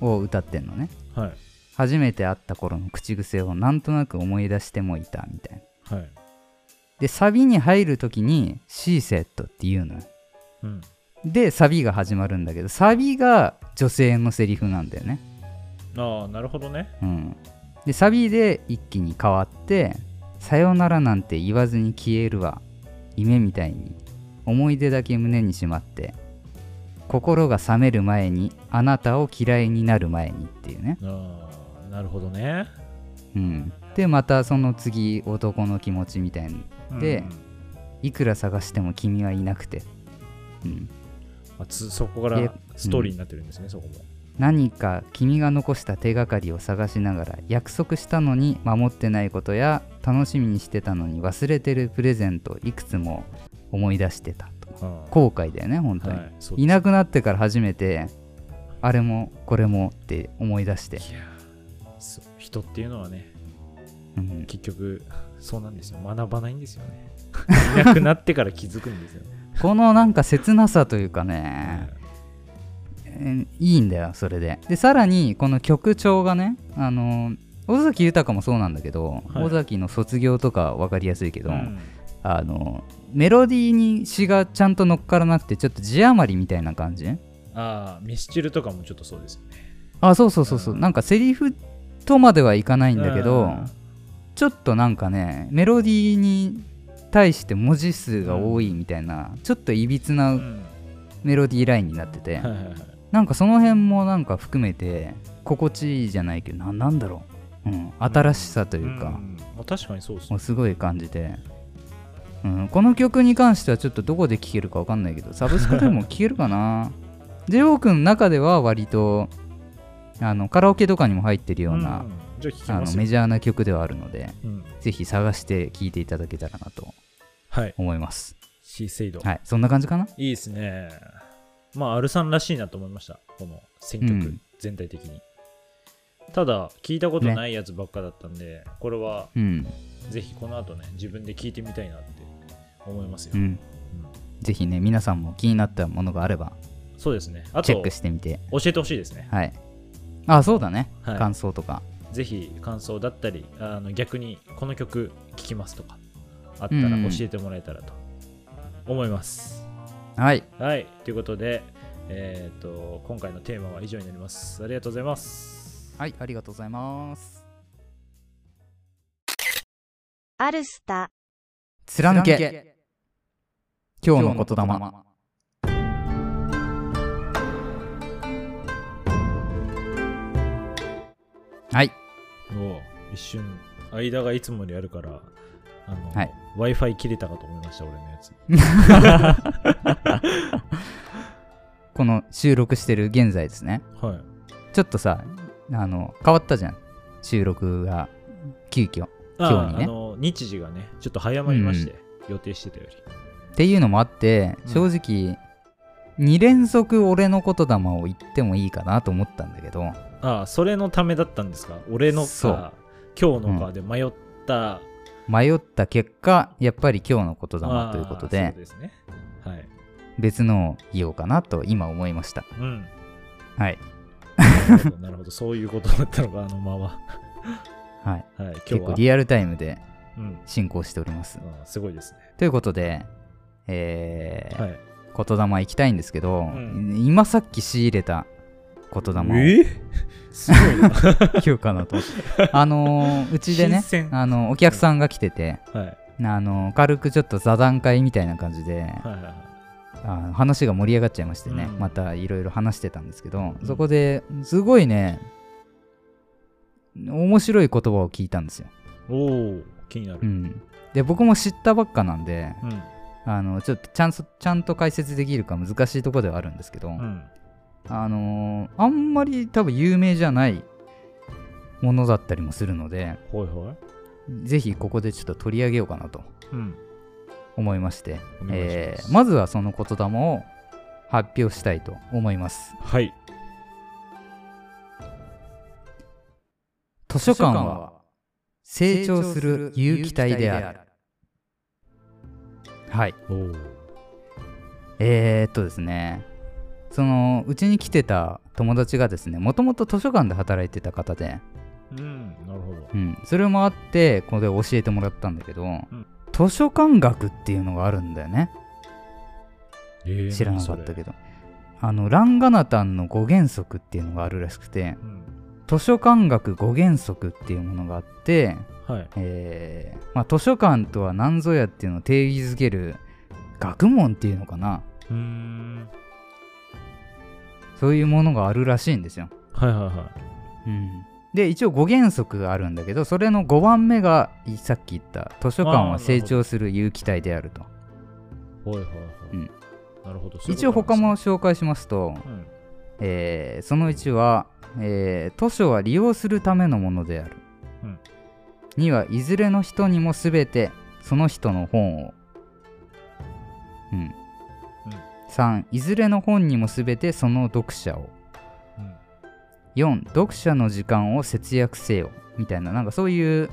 Speaker 2: を歌ってんのね。
Speaker 1: はい。
Speaker 2: 初めて会った頃の口癖をなんとなく思い出してもいたみたいな。
Speaker 1: はい。
Speaker 2: でサビに入る時に「シーセット」って言うのよ。
Speaker 1: うん。
Speaker 2: でサビが始まるんだけどサビが女性のセリフなんだよね。
Speaker 1: ああなるほどね。
Speaker 2: うんでサビで一気に変わって「さよならなんて言わずに消えるわ夢みたいに思い出だけ胸にしまって心が冷める前にあなたを嫌いになる前に」っていうね。
Speaker 1: ああなるほどね。
Speaker 2: うん。でまたその次男の気持ちみたいにで
Speaker 1: うん。
Speaker 2: いくら探しても君はいなくて、うん、
Speaker 1: あつそこか
Speaker 2: で
Speaker 1: らストーリーになってるんですね、そこも
Speaker 2: 何か君が残した手がかりを探しながら約束したのに守ってないことや楽しみにしてたのに忘れてるプレゼントいくつも思い出してたと。後悔だよね本当に、
Speaker 1: はい
Speaker 2: いなくなってから初めてあれもこれもって思い出して、
Speaker 1: いや人っていうのはね
Speaker 2: うん、
Speaker 1: 結局そうなんですよ。学ばないんですよね。[LAUGHS] いなくなってから気づくんですよね、
Speaker 2: このなんか切なさというかね、えーいいんだよそれで。でさらにこの曲調がねあの尾崎豊もそうなんだけど、
Speaker 1: はい。
Speaker 2: 尾崎の卒業とか分かりやすいけど、
Speaker 1: うん。
Speaker 2: あのメロディーに詩がちゃんと乗っからなくてちょっと字余りみたいな感じ？
Speaker 1: ああミスチルとかもちょっとそうですよね。
Speaker 2: あそうそうそうそう、
Speaker 1: うん。
Speaker 2: なんかセリフとまではいかないんだけど、
Speaker 1: うん。
Speaker 2: ちょっとなんかねメロディーに対して文字数が多いみたいな、ちょっといびつ
Speaker 1: う
Speaker 2: なん。メロディーラインになってて、
Speaker 1: はいはいはい
Speaker 2: なんかその辺もなんか含めて心地いいじゃないけどななんだろう、うん、新しさというか、
Speaker 1: ん。まあ確かにそうですね。
Speaker 2: すごい感じて、うん、この曲に関してはちょっとどこで聴けるかわかんないけどサブスクでも聴けるかな。[LAUGHS] JO 君の中では割とあのカラオケとかにも入ってるような、
Speaker 1: ん。じゃあ
Speaker 2: のメジャーな曲ではあるので
Speaker 1: うん。
Speaker 2: ぜひ探して聴いていただけたらなと
Speaker 1: はい。
Speaker 2: 思います。
Speaker 1: シーセイド、
Speaker 2: はい。そんな感じかな？い
Speaker 1: いですねまあアルさんらしいなと思いました。この選曲、
Speaker 2: うん。
Speaker 1: 全体的に。ただ聞いたことないやつばっかだったんで、これは
Speaker 2: うん。
Speaker 1: ぜひこの後ね自分で聞いてみたいなって思いますよ、
Speaker 2: うん。
Speaker 1: うん。
Speaker 2: ぜひね皆さんも気になったものがあれば
Speaker 1: そうですね。あと
Speaker 2: チェックしてみて。
Speaker 1: 教えてほしいですね。
Speaker 2: はい。あそうだね、
Speaker 1: はい。
Speaker 2: 感想とか。
Speaker 1: ぜひ感想だったりあの逆にこの曲聴きますとかあったら
Speaker 2: うん。
Speaker 1: 教えてもらえたらと思います、
Speaker 2: はい。
Speaker 1: はい。ということでえっ、と今回のテーマは以上になります。ありがとうございます。
Speaker 2: はいありがとうございます。
Speaker 3: アルスタ、
Speaker 2: 貫け。今日の言霊。はい。
Speaker 1: おう一瞬間がいつもよりあるから
Speaker 2: はい。
Speaker 1: W i f i 切れたかと思いました俺のやつ。[LAUGHS]
Speaker 2: この収録してる現在ですね。
Speaker 1: はい。
Speaker 2: ちょっとさあの変わったじゃん。収録が急遽
Speaker 1: あ
Speaker 2: 今日にね。
Speaker 1: あの日時がねちょっと早まりまして、予定してたより。
Speaker 2: っていうのもあって
Speaker 1: うん。
Speaker 2: 正直、2連続俺の言霊を言ってもいいかなと思ったんだけど。
Speaker 1: ああそれのためだったんですか？俺のか今日のかで迷った、
Speaker 2: 迷った結果やっぱり今日の言霊
Speaker 1: ああ
Speaker 2: ということで
Speaker 1: ね。はい。
Speaker 2: 別のを言おうかなと今思いました。
Speaker 1: うん。
Speaker 2: はい。
Speaker 1: なるほどなるほど。そういうことだったのかあの間は。
Speaker 2: はい。
Speaker 1: はい今日
Speaker 2: 結構
Speaker 1: は
Speaker 2: リアルタイムで
Speaker 1: うん。
Speaker 2: 進行しております。
Speaker 1: ああすごいですね。
Speaker 2: ということでえー
Speaker 1: はい。
Speaker 2: 言霊行きたいんですけど、
Speaker 1: ん。
Speaker 2: 今さっき仕入れた言霊を
Speaker 1: え？すごいな。[LAUGHS]
Speaker 2: 言かなとあのーうちでねあのお客さんが来てて
Speaker 1: はい。
Speaker 2: あの軽くちょっと座談会みたいな感じで
Speaker 1: はいはいはい。
Speaker 2: あ話が盛り上がっちゃいましてね、
Speaker 1: うん。
Speaker 2: またいろいろ話してたんですけど、
Speaker 1: ん。
Speaker 2: そこですごいね面白い言葉を聞いたんですよ、
Speaker 1: おお気になる。
Speaker 2: うん、で僕も知ったばっかなんで
Speaker 1: うん。
Speaker 2: あのちょっとちゃんとちゃんと解説できるか難しいところではあるんですけど、
Speaker 1: うん
Speaker 2: あのーあんまり多分有名じゃないものだったりもするので
Speaker 1: ほいほい。
Speaker 2: ぜひここでちょっと取り上げようかなと
Speaker 1: うん。
Speaker 2: 思いまして
Speaker 1: お願いします。
Speaker 2: えーまずはその言霊を発表したいと思います。
Speaker 1: はい。
Speaker 2: 図書館は成長する有機体である。はい。えー、っとですねそのうちに来てた友達がですねもともと図書館で働いてた方で、
Speaker 1: うん、なるほど。
Speaker 2: うん、それもあってこれ教えてもらったんだけど、
Speaker 1: ん
Speaker 2: 図書館学っていうのがあるんだよね
Speaker 1: えー
Speaker 2: 知らなかった
Speaker 1: ど。
Speaker 2: けどあのランガナタンの5原則っていうのがあるらしくて
Speaker 1: うん。
Speaker 2: 図書館学5原則っていうものがあって、
Speaker 1: はい。
Speaker 2: えーまあ、図書館とは何ぞやっていうのを定義づける学問っていうのかな
Speaker 1: うーん。
Speaker 2: そういうものがあるらしいんですよ、
Speaker 1: はいはいは
Speaker 2: うん、で一応5原則があるんだけどそれの5番目がいさっき言った図書館は成長する有機体であると
Speaker 1: い。はいはいはい。
Speaker 2: うん
Speaker 1: なるほど。
Speaker 2: 一応他も紹介しますと。
Speaker 1: うん。
Speaker 2: えーその1は、えー図書は利用するためのものである、
Speaker 1: うん
Speaker 2: 2はいずれの人にも全てその人の本を、うん3いずれの本にも全てその読者を
Speaker 1: うん。
Speaker 2: 4読者の時間を節約せよみたいななんかそういう、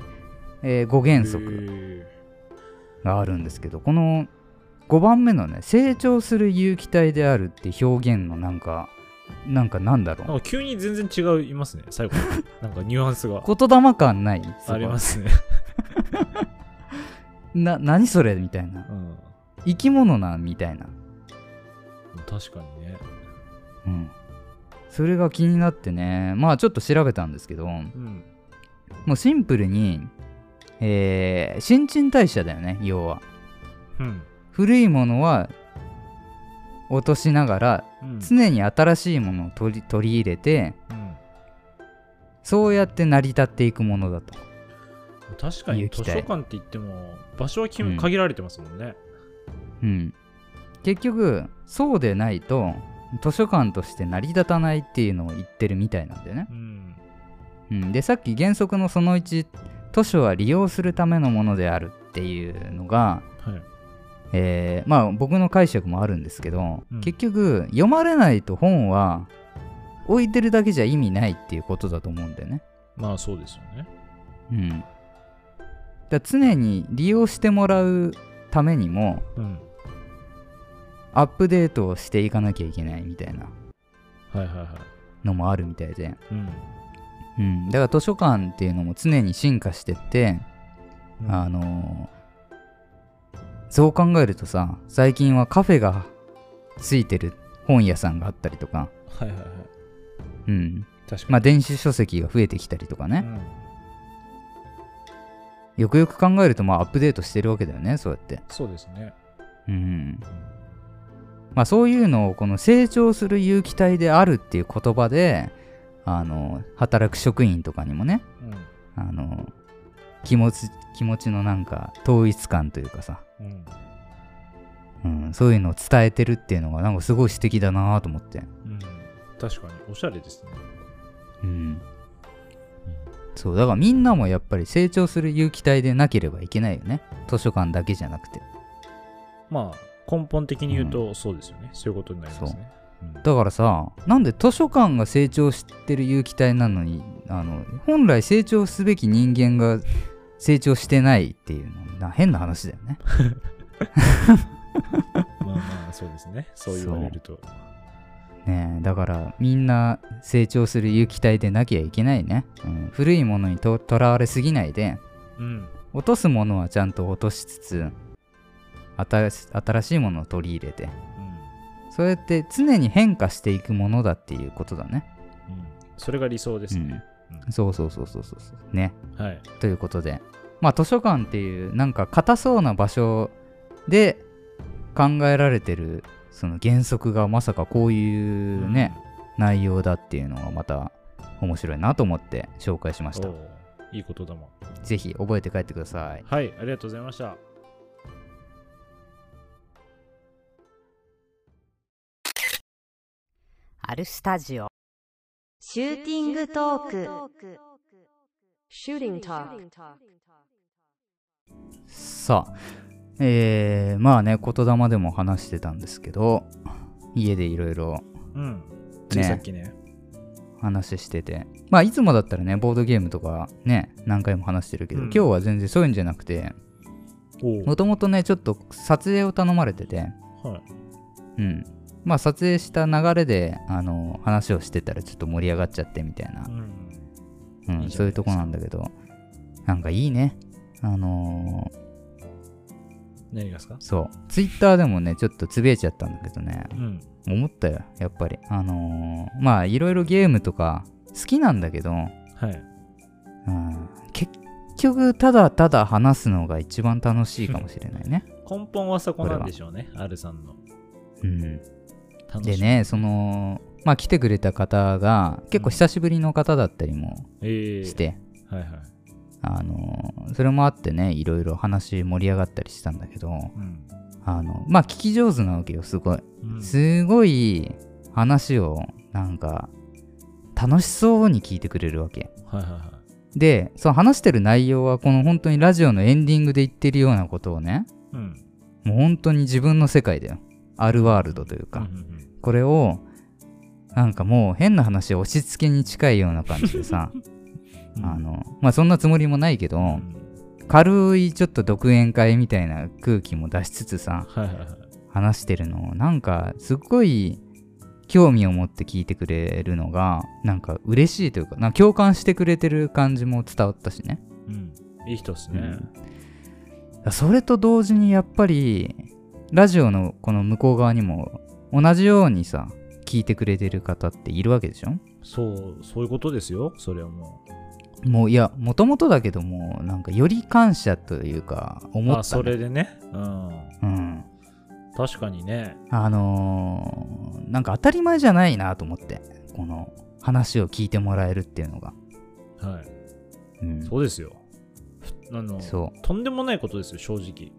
Speaker 2: え5原則
Speaker 1: へ
Speaker 2: があるんですけどこの5番目のね成長する有機体であるって表現のなんかなんかなんだろう
Speaker 1: 急に全然違いますね、最後。[LAUGHS] なんかニュアンスが。
Speaker 2: 言霊感ない
Speaker 1: ありますね。[LAUGHS]
Speaker 2: な何それ？みたいな
Speaker 1: うん。
Speaker 2: 生き物なんみたいな
Speaker 1: 確かにね。
Speaker 2: うんそれが気になってねまあちょっと調べたんですけども
Speaker 1: うん。
Speaker 2: うシンプルにえー新陳代謝だよね要は
Speaker 1: うん。
Speaker 2: 古いものは落としながら
Speaker 1: うん。
Speaker 2: 常に新しいものを取り取り入れて
Speaker 1: うん
Speaker 2: そうやって成り立っていくものだと
Speaker 1: 確かに図書館って言っても場所は限られてますもんね。
Speaker 2: うん結局そうでないと図書館として成り立たないっていうのを言ってるみたいなんだよね
Speaker 1: うん。
Speaker 2: うん、でさっき原則のその1図書は利用するためのものであるっていうのが、
Speaker 1: はい。
Speaker 2: えーまあ僕の解釈もあるんですけど、
Speaker 1: うん
Speaker 2: 結局読まれないと本は置いてるだけじゃ意味ないっていうことだと思うんだよね。
Speaker 1: まあそうですよね。
Speaker 2: うん、だ常に利用してもらうためにも
Speaker 1: うん。
Speaker 2: アップデートをしていかなきゃいけないみたいな。のもあるみたいで、
Speaker 1: うん。
Speaker 2: うん、だから図書館っていうのも常に進化してって
Speaker 1: うん
Speaker 2: あのーそう考えるとさ最近はカフェがついてる本屋さんがあったりとか、
Speaker 1: はいはいはい。
Speaker 2: うん、
Speaker 1: 確かに。
Speaker 2: まあ電子書籍が増えてきたりとかね、
Speaker 1: うん
Speaker 2: よくよく考えるとまあアップデートしてるわけだよねそうやって、
Speaker 1: そうですね。
Speaker 2: うん、まあそういうのをこの成長する有機体であるっていう言葉であの働く職員とかにもね
Speaker 1: うん。
Speaker 2: あの気持ち気持ちのなんか統一感というかさ
Speaker 1: うん。
Speaker 2: うん、そういうのを伝えてるっていうのがなんかすごい素敵だなと思って、
Speaker 1: うん。確かに。おしゃれですね。
Speaker 2: うん、そうだからみんなもやっぱり成長する有機体でなければいけないよね図書館だけじゃなくて
Speaker 1: まあ根本的に言うとそうですよね。そういうことになりますね。うん
Speaker 2: だからさなんで図書館が成長してる有機体なのにあの本来成長すべき人間が成長してないっていうのな変な話だよね [LAUGHS]
Speaker 1: まあまあそうですね。そう言われると。
Speaker 2: ねえだからみんな成長する有機体でなきゃいけないね、うん、古いものにととらわれすぎないで
Speaker 1: うん。
Speaker 2: 落とすものはちゃんと落としつつ新し新しいものを取り入れて
Speaker 1: うん。
Speaker 2: そうやって常に変化していくものだっていうことだね。
Speaker 1: うん。それが理想ですね。
Speaker 2: うん、そうそうそうそうそうそう。ね。
Speaker 1: はい。
Speaker 2: ということでまあ図書館っていうなんか硬そうな場所で考えられてるその原則がまさかこういうね、内容だっていうのがまた面白いなと思って紹介しました
Speaker 1: いいことだもん。
Speaker 2: ぜひ覚えて帰ってください。
Speaker 1: はい。ありがとうございました。
Speaker 4: アルスタジオ
Speaker 3: シューティングトーク
Speaker 4: Shooting Talk
Speaker 2: さあ、えー、まあね、言霊でも話してたんですけど、家でいろいろ
Speaker 1: うん。ついさっきね。
Speaker 2: 話してて、まあいつもだったらね、ボードゲームとかね、何回も話してるけど、
Speaker 1: うん
Speaker 2: 今日は全然そういうんじゃなくて、
Speaker 1: お
Speaker 2: もともとね、ちょっと撮影を頼まれてて、
Speaker 1: はい。
Speaker 2: うん。まあ撮影した流れで、あの、話をしてたらちょっと盛り上がっちゃってみたいな
Speaker 1: う、ん。
Speaker 2: うん、そういうとこなんだけど、なんかいいね。あのー
Speaker 1: 何がですか？
Speaker 2: そう、ツイッターでもね、ちょっとつぶやいちゃったんだけどね、
Speaker 1: うん。
Speaker 2: 思ったよ、やっぱり。あのーまあ、いろいろゲームとか好きなんだけど、
Speaker 1: はい。
Speaker 2: うん、結局、ただただ話すのが一番楽しいかもしれないね。[LAUGHS]
Speaker 1: 根本はそこなんでしょうね。アルさんの。
Speaker 2: うん。
Speaker 1: 楽しみ
Speaker 2: でね、そ、の、まあ、来てくれた方が、結構久しぶりの方だったりも
Speaker 1: ええ
Speaker 2: して、
Speaker 1: はいはい。
Speaker 2: あのーそれもあってね、いろいろ話盛り上がったりしたんだけど、
Speaker 1: うん。
Speaker 2: あの、まあ、聞き上手なわけよ、すごい。
Speaker 1: うん
Speaker 2: すごい話をなんか楽しそうに聞いてくれるわけ
Speaker 1: はいはいはい。
Speaker 2: でその話してる内容はこの本当にラジオのエンディングで言ってるようなことをね
Speaker 1: うん。
Speaker 2: もう本当に自分の世界だよあるワールドというか、
Speaker 1: うんうん
Speaker 2: これをなんかもう変な話押し付けに近いような感じでさ
Speaker 1: うん [LAUGHS]
Speaker 2: あのまあそんなつもりもないけど、
Speaker 1: うん
Speaker 2: 軽いちょっと独演会みたいな空気も出しつつさ。話してるのをなんかすっごい興味を持って聞いてくれるのがなんか嬉しいというかなんか共感してくれてる感じも伝わったしね
Speaker 1: うん。いい人っすね。
Speaker 2: それと同時にやっぱりラジオのこの向こう側にも同じようにさ聞いてくれてる方っているわけでしょ？
Speaker 1: そう、そういうことですよ。それはも
Speaker 2: もういやもともとだけどもなんかより感謝というか
Speaker 1: う。
Speaker 2: 思った、ね、
Speaker 1: あ、それでね。うん。
Speaker 2: うん
Speaker 1: 確かにね。
Speaker 2: あのーなんか当たり前じゃないなと思ってこの話を聞いてもらえるっていうのが、
Speaker 1: はい。
Speaker 2: うん、
Speaker 1: そうですよ。ふあの、
Speaker 2: そ
Speaker 1: とんでもないことですよ、正直。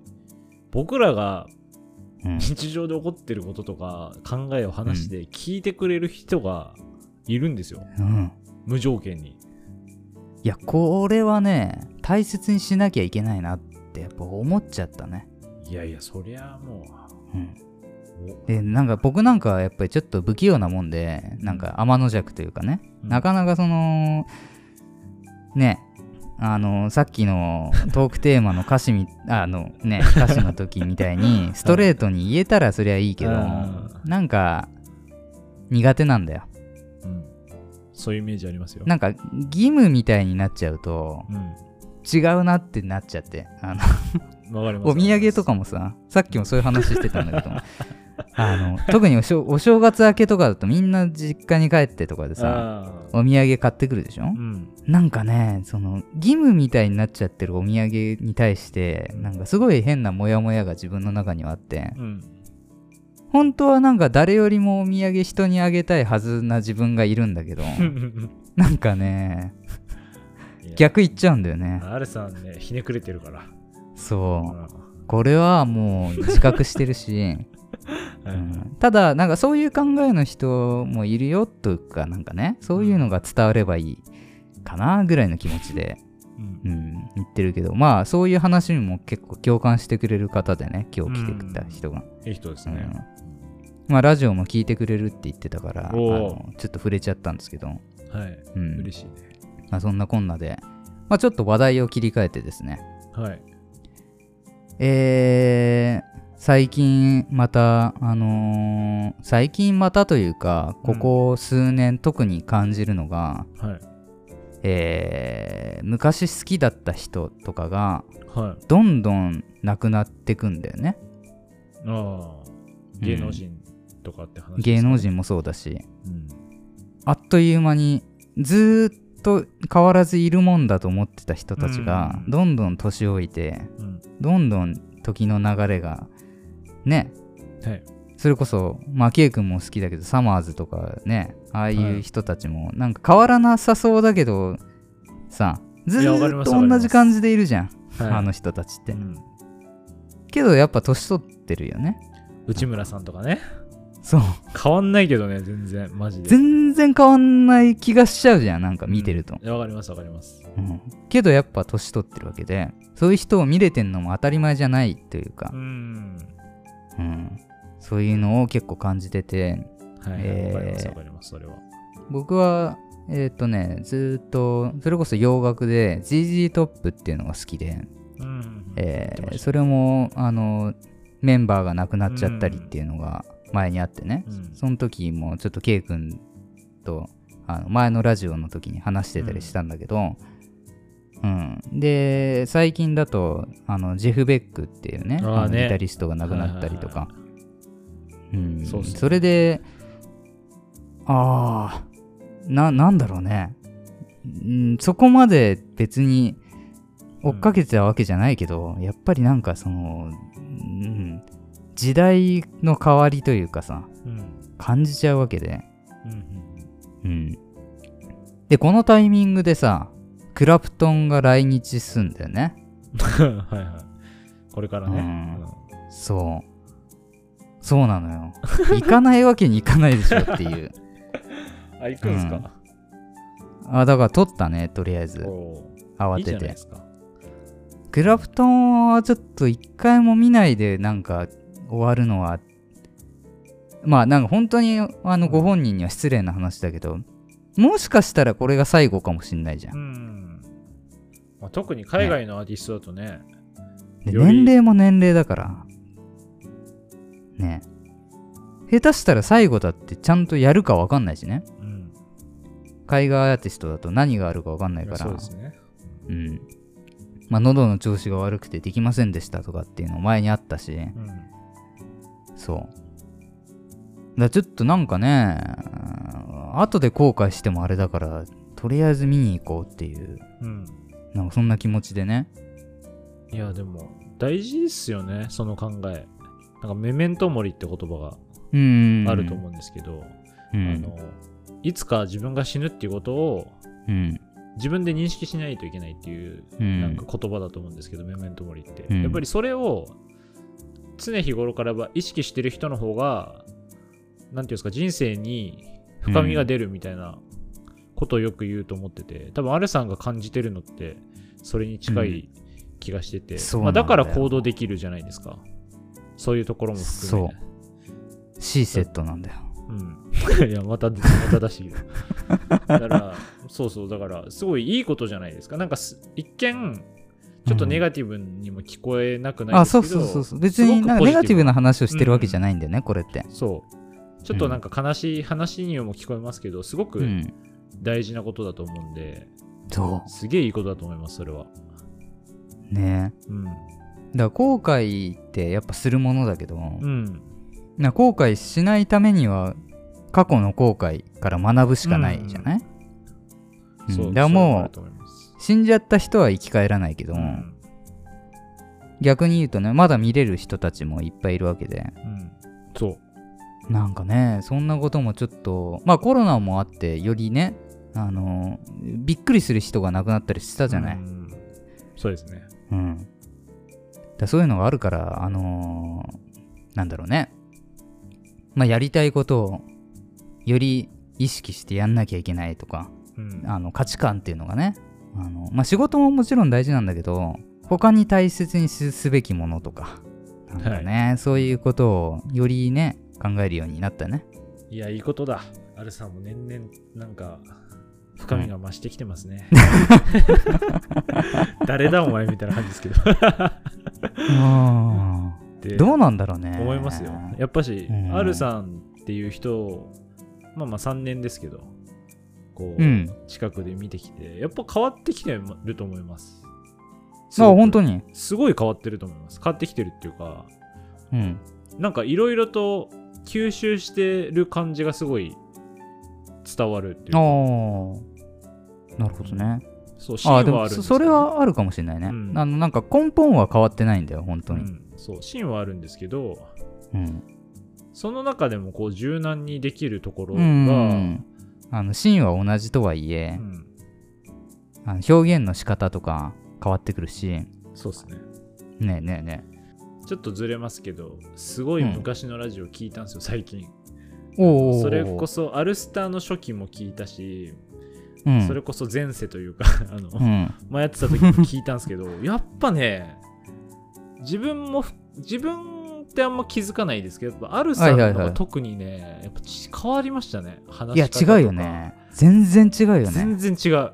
Speaker 1: 僕らが日常で起こってることとか考えを話して聞いてくれる人がいるんですよ。
Speaker 2: うん、
Speaker 1: 無条件に。
Speaker 2: いやこれはね大切にしなきゃいけないなってやっぱ思っちゃったね、
Speaker 1: いやいや、そりゃも
Speaker 2: うん、
Speaker 1: う。お。
Speaker 2: でなんか僕なんかはやっぱりちょっと不器用なもんでなんか天の弱というかね、
Speaker 1: うん。
Speaker 2: なかなかそのねあのさっきのトークテーマの歌詞み [LAUGHS] あのね歌詞の時みたいにストレートに言えたらそりゃいいけど
Speaker 1: うん
Speaker 2: なんか苦手なんだよ
Speaker 1: うん。そういうイメージありますよ。
Speaker 2: なんか義務みたいになっちゃうと
Speaker 1: うん。
Speaker 2: 違うなってなっちゃってあの。[LAUGHS] お土産とかもささっきもそういう話してたんだけど [LAUGHS] あの特にお正月明けとかだとみんな実家に帰ってとかでさ
Speaker 1: あ
Speaker 2: お土産買ってくるでしょ？
Speaker 1: ーうん。
Speaker 2: なんかねその義務みたいになっちゃってるお土産に対してなんかすごい変なモヤモヤが自分の中にはあって
Speaker 1: うん。
Speaker 2: 本当はなんか誰よりもお土産人にあげたいはずな自分がいるんだけど [LAUGHS] なんかね逆言っちゃうんだよね
Speaker 1: さんね、ひねくれてるから。
Speaker 2: そう
Speaker 1: うん
Speaker 2: これはもう自覚してるし
Speaker 1: はい
Speaker 2: うんただなんかそういう考えの人もいるよとかなんかねそういうのが伝わればいいかなぐらいの気持ちで、
Speaker 1: うん。
Speaker 2: うん、言ってるけどまあそういう話にも結構共感してくれる方でね今日来てくれた人が、
Speaker 1: いい人ですね。
Speaker 2: うん。まあラジオも聞いてくれるって言ってたからあのちょっと触れちゃったんですけど、
Speaker 1: はい。
Speaker 2: うん。
Speaker 1: 嬉しいね。
Speaker 2: まあ、そんなこんなで、まあ、ちょっと話題を切り替えてですね。
Speaker 1: はい。
Speaker 2: えー最近また、あのー最近またというか、ここ数年特に感じるのが、
Speaker 1: はい。
Speaker 2: えー昔好きだった人とかが、
Speaker 1: はい。
Speaker 2: どんどん亡くなってくんだよね。
Speaker 1: ああ。芸能人とかって話ですか？
Speaker 2: 芸能。人もそうだし、
Speaker 1: うん。
Speaker 2: あっという間に、ずーっと変わらずいるもんだと思ってた人たちが、
Speaker 1: うん
Speaker 2: どんどん年老いて、
Speaker 1: うん。
Speaker 2: どんどん時の流れが、ね、
Speaker 1: はい。
Speaker 2: それこそ、まあ、ケイ君も好きだけど、サマーズとかね、ああい
Speaker 1: はい。
Speaker 2: う人たちも、なんか変わらなさそうだけど、さ、ずっと同じ感じでいるじゃん、
Speaker 1: はい。
Speaker 2: あの人たちって。
Speaker 1: うん。
Speaker 2: けど、やっぱ年取ってるよね。
Speaker 1: 内村さんとかね。
Speaker 2: そう。
Speaker 1: 変わんないけどね全然マジで。
Speaker 2: 全然変わんない気がしちゃうじゃんなんか見てると、
Speaker 1: うん。いやわかりますわかります。
Speaker 2: うん。けどやっぱ年取ってるわけでそういう人を見れてんのも当たり前じゃないというか。
Speaker 1: う、ん
Speaker 2: うん、そういうのを結構感じてて
Speaker 1: はい、
Speaker 2: えー
Speaker 1: わかりますわかりますそれは。
Speaker 2: 僕はえっ、とねずーっとそれこそ洋楽で ZZ トップっていうのが好きで、
Speaker 1: うん
Speaker 2: えそれもあのメンバーが亡くなっちゃったりっていうのが前にあってね、
Speaker 1: うん。
Speaker 2: その時もちょっと K 君とあの前のラジオの時に話してたりしたんだけど、うんで最近だとあのジェフ・ベックっていうね
Speaker 1: ね。
Speaker 2: あのギタリストが亡くなったりとか、うん。
Speaker 1: そ
Speaker 2: れでああななんだろうね、うん、そこまで別に追っかけてたわけじゃないけど、やっぱりなんかその、うん、時代の変わりというかさ
Speaker 1: うん。
Speaker 2: 感じちゃうわけで、
Speaker 1: うん。
Speaker 2: うん、でこのタイミングでさクラプトンが来日すんだよね。
Speaker 1: うんはいはい。これからね、
Speaker 2: うん。
Speaker 1: うん
Speaker 2: そう。そうなのよ。行かないわけにいかないでしょっていう。[LAUGHS]
Speaker 1: あ行くんすか、
Speaker 2: あだから撮ったねとりあえず。
Speaker 1: お
Speaker 2: 慌てて。クラプトンはちょっと一回も見ないでなんか終わるのはまあなんか本当にあのご本人には失礼な話だけどもしかしたらこれが最後かもしんないじゃ。
Speaker 1: うん。ん、まあ、特に海外のアーティストだとね
Speaker 2: で
Speaker 1: より
Speaker 2: 年齢も年齢だから。ね下手したら最後だってちゃんとやるか分かんないしね。
Speaker 1: うん
Speaker 2: 海外アーティストだと何があるか分かんないから
Speaker 1: そうで。すね
Speaker 2: うん。まあ喉の調子が悪くてできませんでしたとかっていうの前にあったし。
Speaker 1: うん
Speaker 2: そう。だちょっとなんかね、後で後悔してもあれだから、とりあえず見に行こうっていう、
Speaker 1: うん
Speaker 2: なんかそんな気持ちでね。
Speaker 1: いやでも大事っすよねその考えなんかメメントモリって言葉
Speaker 2: うん。
Speaker 1: があると思うんですけど、
Speaker 2: うん。
Speaker 1: あのいつか自分が死ぬっていうことを
Speaker 2: うん。
Speaker 1: 自分で認識しないといけないっていう
Speaker 2: うん。
Speaker 1: なんか言葉だと思うんですけど、メメントモリって、
Speaker 2: うん
Speaker 1: やっぱりそれを常日頃からば意識してる人の方がなんていうんですか人生に深みが出るみたいなことをよく言うと思ってて、多分アルさんが感じてるのってそれに近い気がしてて、
Speaker 2: うなんだよ
Speaker 1: だから行動できるじゃないですか。そういうところも含め
Speaker 2: そう。C セットなんだよ。
Speaker 1: うん、[LAUGHS] いやまたまた出しだからそうそう。だからすごいいいことじゃないですか。なんかす一見ちょっとネガティブにも聞こえなくない
Speaker 2: あ、
Speaker 1: ですけど、
Speaker 2: そうそうそうそう。別になんかネガティブな話をしてるわけじゃないんだよね、これって。
Speaker 1: そう。ちょっとなんか悲しい話にも聞こえますけどすごく
Speaker 2: うん。
Speaker 1: 大事なことだと思うんで、
Speaker 2: そ
Speaker 1: すげえいいことだと思いますそれは。
Speaker 2: う。ね。
Speaker 1: うん。
Speaker 2: だから後悔ってやっぱするものだけど、
Speaker 1: うん。
Speaker 2: な後悔しないためには過去の後悔から学ぶしかないじゃない、うん。
Speaker 1: そう
Speaker 2: だからもう死んじゃった人は生き返らないけど、
Speaker 1: うん。
Speaker 2: 逆に言うとねまだ見れる人たちもいっぱいいるわけで。
Speaker 1: うん。そう
Speaker 2: なんかねそんなこともちょっとまあコロナもあってよりねあのびっくりする人が亡くなったりしたじゃない、
Speaker 1: うんそうですね
Speaker 2: うん。だそういうのがあるから、あのーなんだろうね。まあ、やりたいことをより意識してやんなきゃいけないとか、
Speaker 1: うん
Speaker 2: あの価値観っていうのがね。あのまあ、仕事ももちろん大事なんだけど、他に大切にすすべきものとか、なんかね、そういうことをよりね、考えるようになったね。
Speaker 1: いや、いいことだ。アルさんも年々、なんか、深みが増してきてますね。[LAUGHS] [LAUGHS] 誰だお前みたいな感じですけど。で
Speaker 2: どうなんだろうね。
Speaker 1: 思いますよ。やっぱし、
Speaker 2: うん
Speaker 1: アルさんっていう人を、まあまあ3年ですけど、こう、
Speaker 2: うん。
Speaker 1: 近くで見てきて、やっぱ変わってきてると思います。
Speaker 2: あ、本当
Speaker 1: に
Speaker 2: に？
Speaker 1: すごい変わってると思います。変わってきてるっていうか、
Speaker 2: うん。
Speaker 1: なんかいろいろと吸収してる感じがすごい伝わるっていう
Speaker 2: あ
Speaker 1: か。
Speaker 2: あ。なるほどね。
Speaker 1: そう、芯はあるんです
Speaker 2: そそれはあるかもしれないね。
Speaker 1: うん
Speaker 2: あの、なんか根本は変わってないんだよ、本当に。
Speaker 1: うん、そう芯はあるんですけど
Speaker 2: うん。
Speaker 1: その中でもこう柔軟にできるところ
Speaker 2: う
Speaker 1: が、
Speaker 2: ん。あの、シーンは同じとはいえ
Speaker 1: う、ん
Speaker 2: あの表現の仕方とか変わってくるし、ね
Speaker 1: そうですね
Speaker 2: えねえね
Speaker 1: ちょっとずれますけどすごい昔のラジオ聞いたんですよ最近。それこそアルスターの初期も聞いたし、
Speaker 2: うん、
Speaker 1: それこそ前世というか [LAUGHS] あの、
Speaker 2: うん、
Speaker 1: 前やってた時も聞いたんですけど [LAUGHS] やっぱね自分も自分ってあんま気づかないですけどやっぱアルさんのが特にね、やっぱち変わりましたね話
Speaker 2: いや違うよね。全然違うよね。
Speaker 1: 全然違う。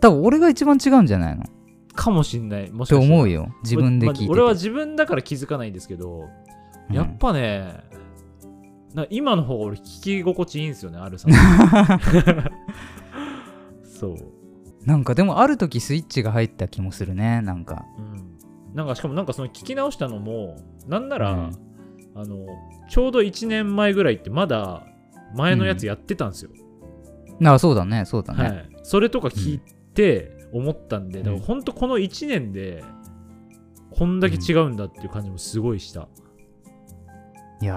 Speaker 2: 多分俺が一番違うんじゃないの？っ
Speaker 1: かもしんない。もしかしたら。
Speaker 2: うよ。自分で聞いてて、
Speaker 1: まあ俺は自分だから気づかないんですけど、
Speaker 2: うん。
Speaker 1: やっぱねな今の方が俺聞き心地いいんですよねアルさん。[LAUGHS] そう。
Speaker 2: なんかでもある時スイッチが入った気もするねなんか。
Speaker 1: うん、なんかしかもなんかその聞き直したのもなんなら、
Speaker 2: うん。
Speaker 1: あのちょうど1年前ぐらいってまだ前のやつやってたんですよ、
Speaker 2: あそうだねそうだね、
Speaker 1: はい、それとか聞いて思ったんで、
Speaker 2: うん。
Speaker 1: だから本当この1年でこんだけ違うんだっていう感じもすごいした、
Speaker 2: いや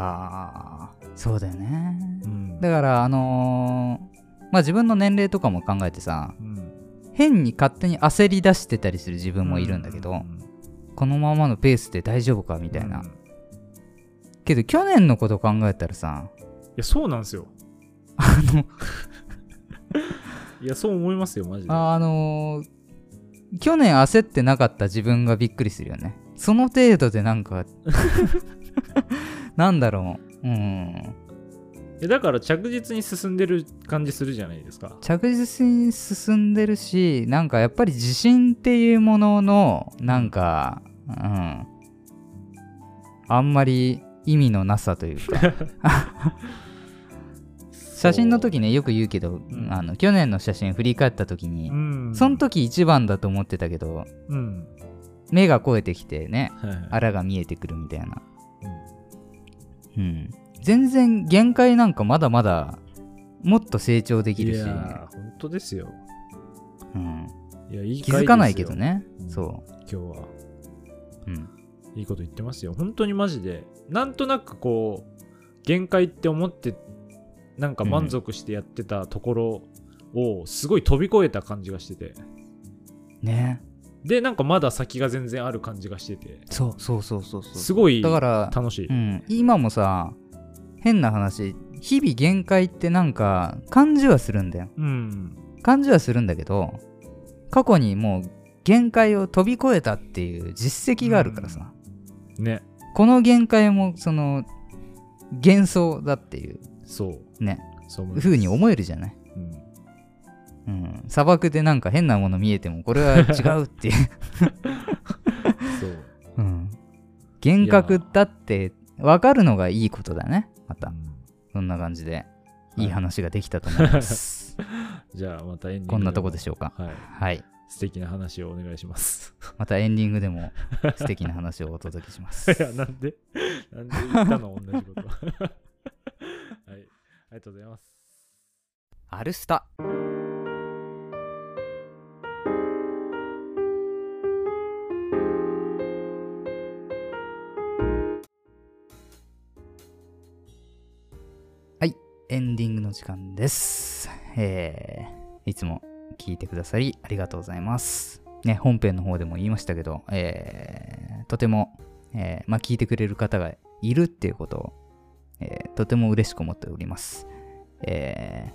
Speaker 2: ーそうだよね。
Speaker 1: うん。
Speaker 2: だからあのーまあ自分の年齢とかも考えてさ
Speaker 1: うん。
Speaker 2: 変に勝手に焦り出してたりする自分もいるんだけど、
Speaker 1: うん。
Speaker 2: このままのペースで大丈夫かみたいな、
Speaker 1: うん。
Speaker 2: けど去年のこと考えたらさ
Speaker 1: いやそうなんですよ。
Speaker 2: あの
Speaker 1: いやそう思いますよマジで。
Speaker 2: あのー去年焦ってなかった自分がびっくりするよね。その程度でなんか [LAUGHS] なんだろう。うん。
Speaker 1: だから着実に進んでる感じするじゃないですか。
Speaker 2: 着実に進んでるしなんかやっぱり自信っていうもののなんかうん。あんまり意味のなさというか [LAUGHS] 写真の時ねよく言うけど、
Speaker 1: ん。
Speaker 2: あの去年の写真振り返った時に、
Speaker 1: うん。
Speaker 2: その時一番だと思ってたけど
Speaker 1: うん。
Speaker 2: 目が肥えてきてね
Speaker 1: はいはい。
Speaker 2: あらが見えてくるみたいな。
Speaker 1: うん。
Speaker 2: うん。全然限界なんかまだまだもっと成長できるし、
Speaker 1: いやー本当ですよ。
Speaker 2: うん、
Speaker 1: いやいい
Speaker 2: 気づかないけどね。
Speaker 1: うん。
Speaker 2: そ
Speaker 1: 今日は。
Speaker 2: う、うん、
Speaker 1: いいこと言ってますよ。本当にマジで。なんとなくこう限界って思ってなんか満足してやってたところをすごい飛び越えた感じがしてて。
Speaker 2: ね。
Speaker 1: でなんかまだ先が全然ある感じがしてて。
Speaker 2: そうそうそうそうそう。
Speaker 1: すごい
Speaker 2: だから、
Speaker 1: 楽しい、
Speaker 2: うん、今もさ変な話日々限界ってなんか感じはするんだよ。
Speaker 1: うん。
Speaker 2: 感じはするんだけど過去にもう限界を飛び越えたっていう実績があるからさ、
Speaker 1: ね。
Speaker 2: この限界もその幻想だっていう。
Speaker 1: そう
Speaker 2: ね。
Speaker 1: そう思います。
Speaker 2: 風に思えるじゃない、
Speaker 1: うん。
Speaker 2: うん、砂漠でなんか変なもの見えてもこれは違うっていう、[LAUGHS]
Speaker 1: そう。
Speaker 2: うん、幻覚だって分かるのがいいことだね。また。
Speaker 1: うん。
Speaker 2: そんな感じで
Speaker 1: い。
Speaker 2: いい話ができたと思います、[LAUGHS]
Speaker 1: じゃあまたエンディング
Speaker 2: こんなとこ
Speaker 1: で
Speaker 2: でしょうか。
Speaker 1: もはい。
Speaker 2: はい。
Speaker 1: 素敵な話をお願いします。
Speaker 2: またエンディングでも素敵な話をお届けします。[LAUGHS]
Speaker 1: いやなんでなんで言ったの？同じことりがとうございます。
Speaker 2: アルスタ。はいエンディングの時間です。えー、いつも聞いてくださりありがとうございます。ね本編の方でも言いましたけどえー、とても、えーまあ、聞いてくれる方がいるっていうことを、えーとても嬉しく思っておりますえ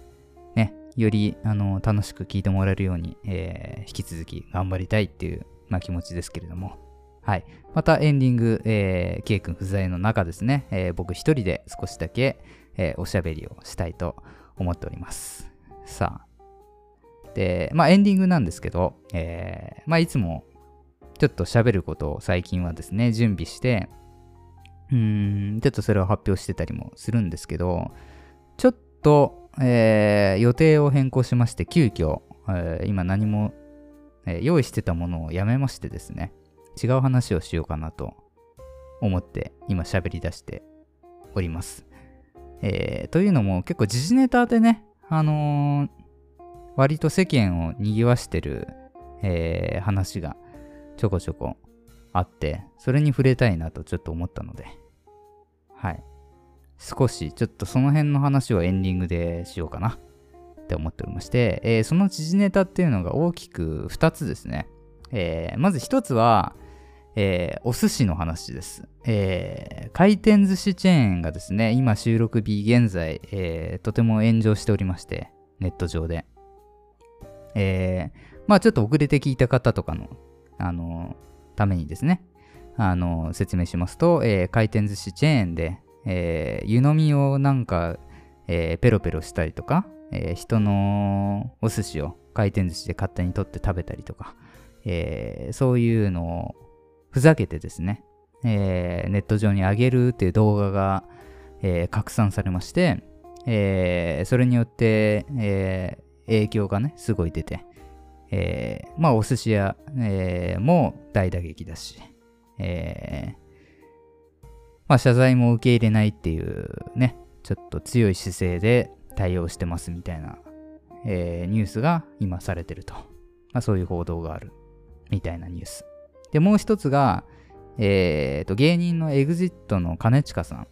Speaker 2: ーね、よりあの楽しく聞いてもらえるように、えー引き続き頑張りたいっていう、まあ、気持ちですけれども、はい。またエンディング、えー、K 君不在の中ですね、えー僕一人で少しだけ、えーおしゃべりをしたいと思っております。さあ。で、まあエンディングなんですけど、えーまあいつもちょっと喋ることを最近はですね、準備して、うん、ちょっとそれを発表してたりもするんですけど、ちょっと、えー予定を変更しまして、急遽、えー今何も、えー用意してたものをやめましてですね、違う話をしようかなと思って、今喋り出しております。えーというのも、結構時事ネタでね、あのー割と世間を賑わしてる、えー話がちょこちょこあって、それに触れたいなとちょっと思ったので、はい。少しちょっとその辺の話をエンディングでしようかなって思っておりまして、えーその時事ネタっていうのが大きく2つですね。えーまず1つは、えーお寿司の話です。えー回転寿司チェーンがですね、今収録日現在、えーとても炎上しておりまして、ネット上で。えまあちょっと遅れて聞いた方とかの、あのためにですね、あの説明しますと、えー回転寿司チェーンで、えー湯飲みをなんか、えーペロペロしたりとか、えー人のお寿司を回転寿司で勝手に取って食べたりとか、えーそういうのをふざけてですね、えーネット上に上げるっていう動画が、えー拡散されまして、えーそれによって、えー影響がね、すごい出て、えーまあお寿司屋、えーも大打撃だし、えーまあ謝罪も受け入れないっていうね、ちょっと強い姿勢で対応してますみたいな、えーニュースが今されてると。まあそういう報道があるみたいなニュース。で、もう一つが、えーと、芸人の EXIT の兼近さ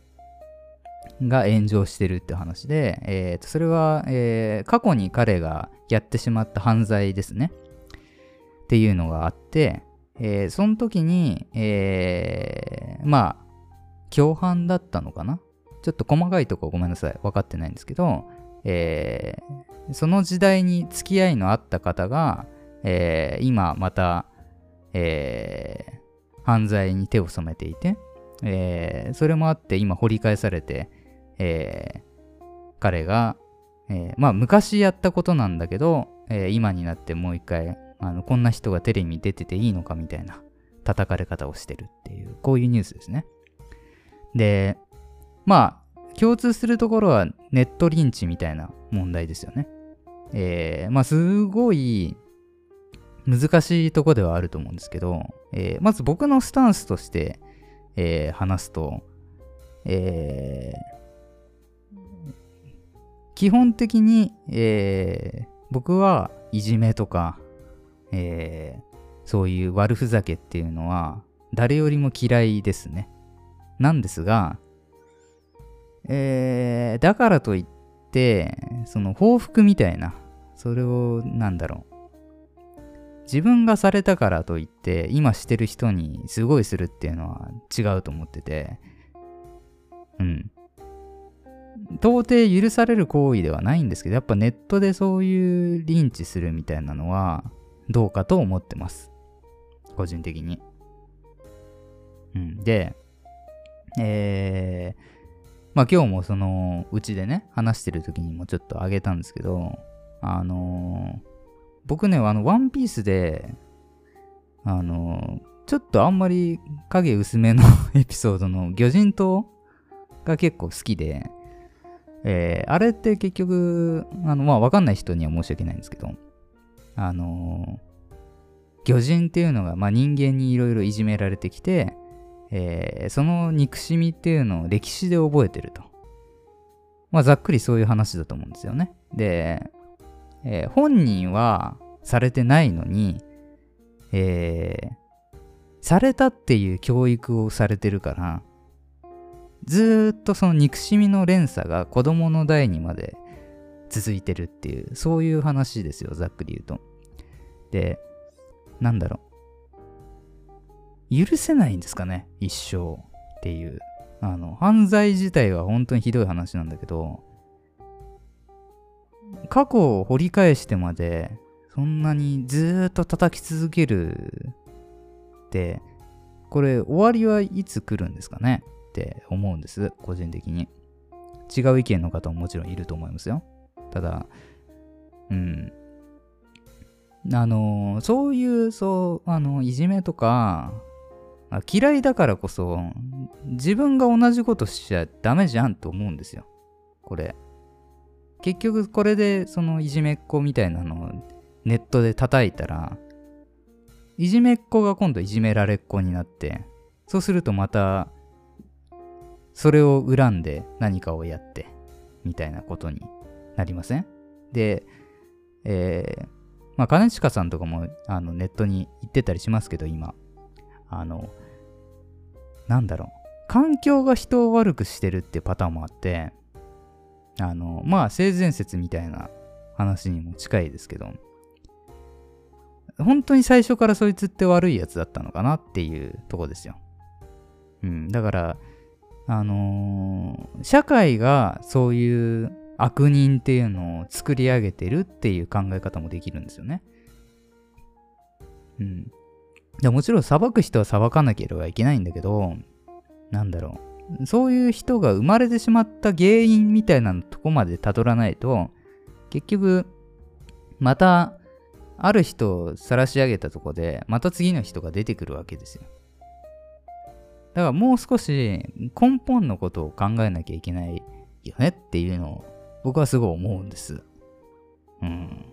Speaker 2: んが炎上してるって話で、えーと、それは、えー過去に彼がやってしまった犯罪ですね。っていうのがあって、えーその時に、えーまあ、共犯だったのかな？ちょっと細かいとこごめんなさい。分かってないんですけど、えーその時代に付き合いのあった方が、えー今また、えー犯罪に手を染めていて、えーそれもあって今掘り返されて、えー彼が、えーまあ昔やったことなんだけど、えー今になってもう一回あのこんな人がテレビに出てていいのかみたいな叩かれ方をしてるっていうこういうニュースですね。でまあ共通するところはネットリンチみたいな問題ですよね。えーまあすごい難しいとこではあると思うんですけど、えーまず僕のスタンスとして、えー話すと、えー基本的に、えー僕はいじめとか、えーそういう悪ふざけっていうのは誰よりも嫌いですね。なんですが、えーだからといって、その報復みたいな、それを、なんだろう。自分がされたからといって、今してる人にすごいするっていうのは違うと思ってて、うん。到底許される行為ではないんですけど、やっぱネットでそういうリンチするみたいなのはどうかと思ってます。個人的に。うん。で、えー、まあ今日もそのうちでね、話してる時にもちょっとあげたんですけど、あのー僕ね、あの、ワンピースで、あのーちょっとあんまり影薄めの [LAUGHS] エピソードの魚人島が結構好きで、えーあれって結局、あの、まあ、わかんない人には申し訳ないんですけど、あの魚人っていうのが、まあ、人間にいろいろいじめられてきて、えーその憎しみっていうのを歴史で覚えてると。まあ、ざっくりそういう話だと思うんですよね。で、えー本人はされてないのに、えーされたっていう教育をされてるから、ずっとその憎しみの連鎖が子供の代にまで続いてるっていう、そういう話ですよ、ざっくり言うと。で、なんだろう。許せないんですかね、一生っていう。あの、犯罪自体は本当にひどい話なんだけど、過去を掘り返してまで、そんなにずーっと叩き続けるって、これ終わりはいつ来るんですかねって思うんです、個人的に。違う意見の方ももちろんいると思いますよ。ただ、うん。あの、そういう、そう、あの、いじめとか、嫌いだからこそ、自分が同じことしちゃダメじゃんと思うんですよ。これ。結局これでそのいじめっ子みたいなのをネットで叩いたら、いじめっ子が今度いじめられっ子になって、そうするとまた、それを恨んで何かをやって、みたいなことになりません？で、えー、まあ、金近さんとかもあのネットに言ってたりしますけど、今。あの、なんだろう。環境が人を悪くしてるってパターンもあって、あの、まあ、性善説みたいな話にも近いですけど、本当に最初からそいつって悪いやつだったのかなっていうとこですよ。うん、だから、あのー、社会がそういう悪人っていうのを作り上げてるっていう考え方もできるんですよね。うん。でもちろん裁く人は裁かなければいけないんだけど、なんだろう。そういう人が生まれてしまった原因みたいなとこまでたどらないと、結局、また、ある人を晒し上げたとこで、また次の人が出てくるわけですよ。だからもう少し根本のことを考えなきゃいけないよねっていうのを僕はすごい思うんです。うん。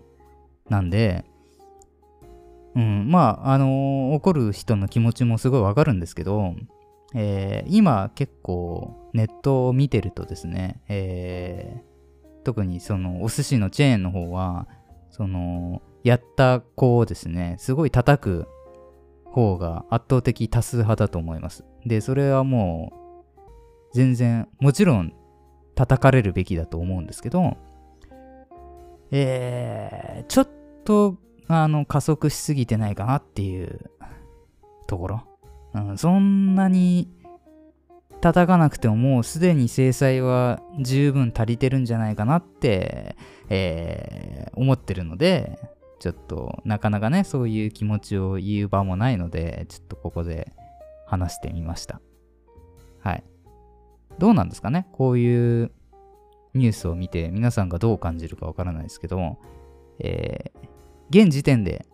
Speaker 2: なんで、うん、まあ、あのー、怒る人の気持ちもすごいわかるんですけど、えー、今結構ネットを見てるとですね、えー、特にそのお寿司のチェーンの方は、その、やった子をですね、すごい叩く方が圧倒的多数派だと思います。で、それはもう、全然、もちろん叩かれるべきだと思うんですけど、えー、ちょっとあの、加速しすぎてないかなっていうところ。うん、そんなに叩かなくてももうすでに制裁は十分足りてるんじゃないかなって、えー、思ってるので、ちょっとなかなかね、そういう気持ちを言う場もないので、ちょっとここで話してみました。はい。どうなんですかね？こういうニュースを見て皆さんがどう感じるかわからないですけど、えー、現時点で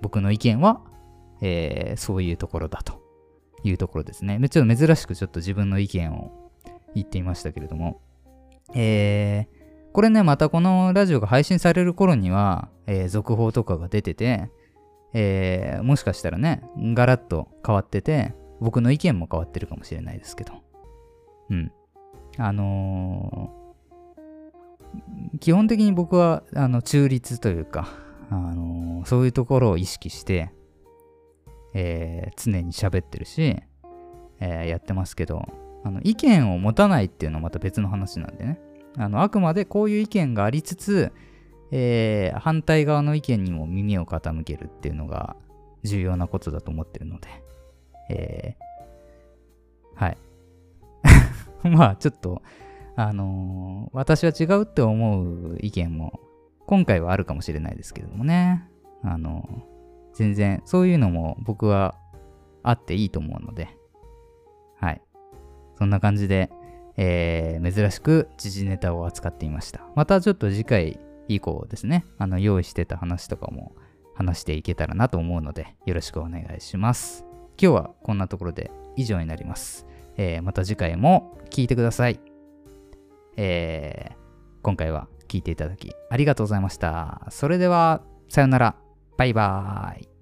Speaker 2: 僕の意見は、えー、そういうところだというところですね。ちょっと珍しくちょっと自分の意見を言ってみましたけれども、えー、これね、またこのラジオが配信される頃には、えー、続報とかが出てて、えー、もしかしたらね、ガラッと変わってて、僕の意見も変わってるかもしれないですけど。うん。あのー、基本的に僕は、あの、中立というか、あのー、そういうところを意識して、えー、常に喋ってるし、えー、やってますけど、あの意見を持たないっていうのはまた別の話なんでね。あのあくまでこういう意見がありつつ、えー、反対側の意見にも耳を傾けるっていうのが重要なことだと思ってるので、えー、はい。[LAUGHS] まあちょっと、あのー、私は違うって思う意見も今回はあるかもしれないですけどもね。あの、全然、そういうのも僕はあっていいと思うので、はい。そんな感じで、えー、珍しく時事ネタを扱っていました。またちょっと次回以降ですね、あの、用意してた話とかも話していけたらなと思うので、よろしくお願いします。今日はこんなところで以上になります。えー、また次回も聞いてください。えー、今回は聞いていただきありがとうございました。それでは、さよなら。バイバーイ。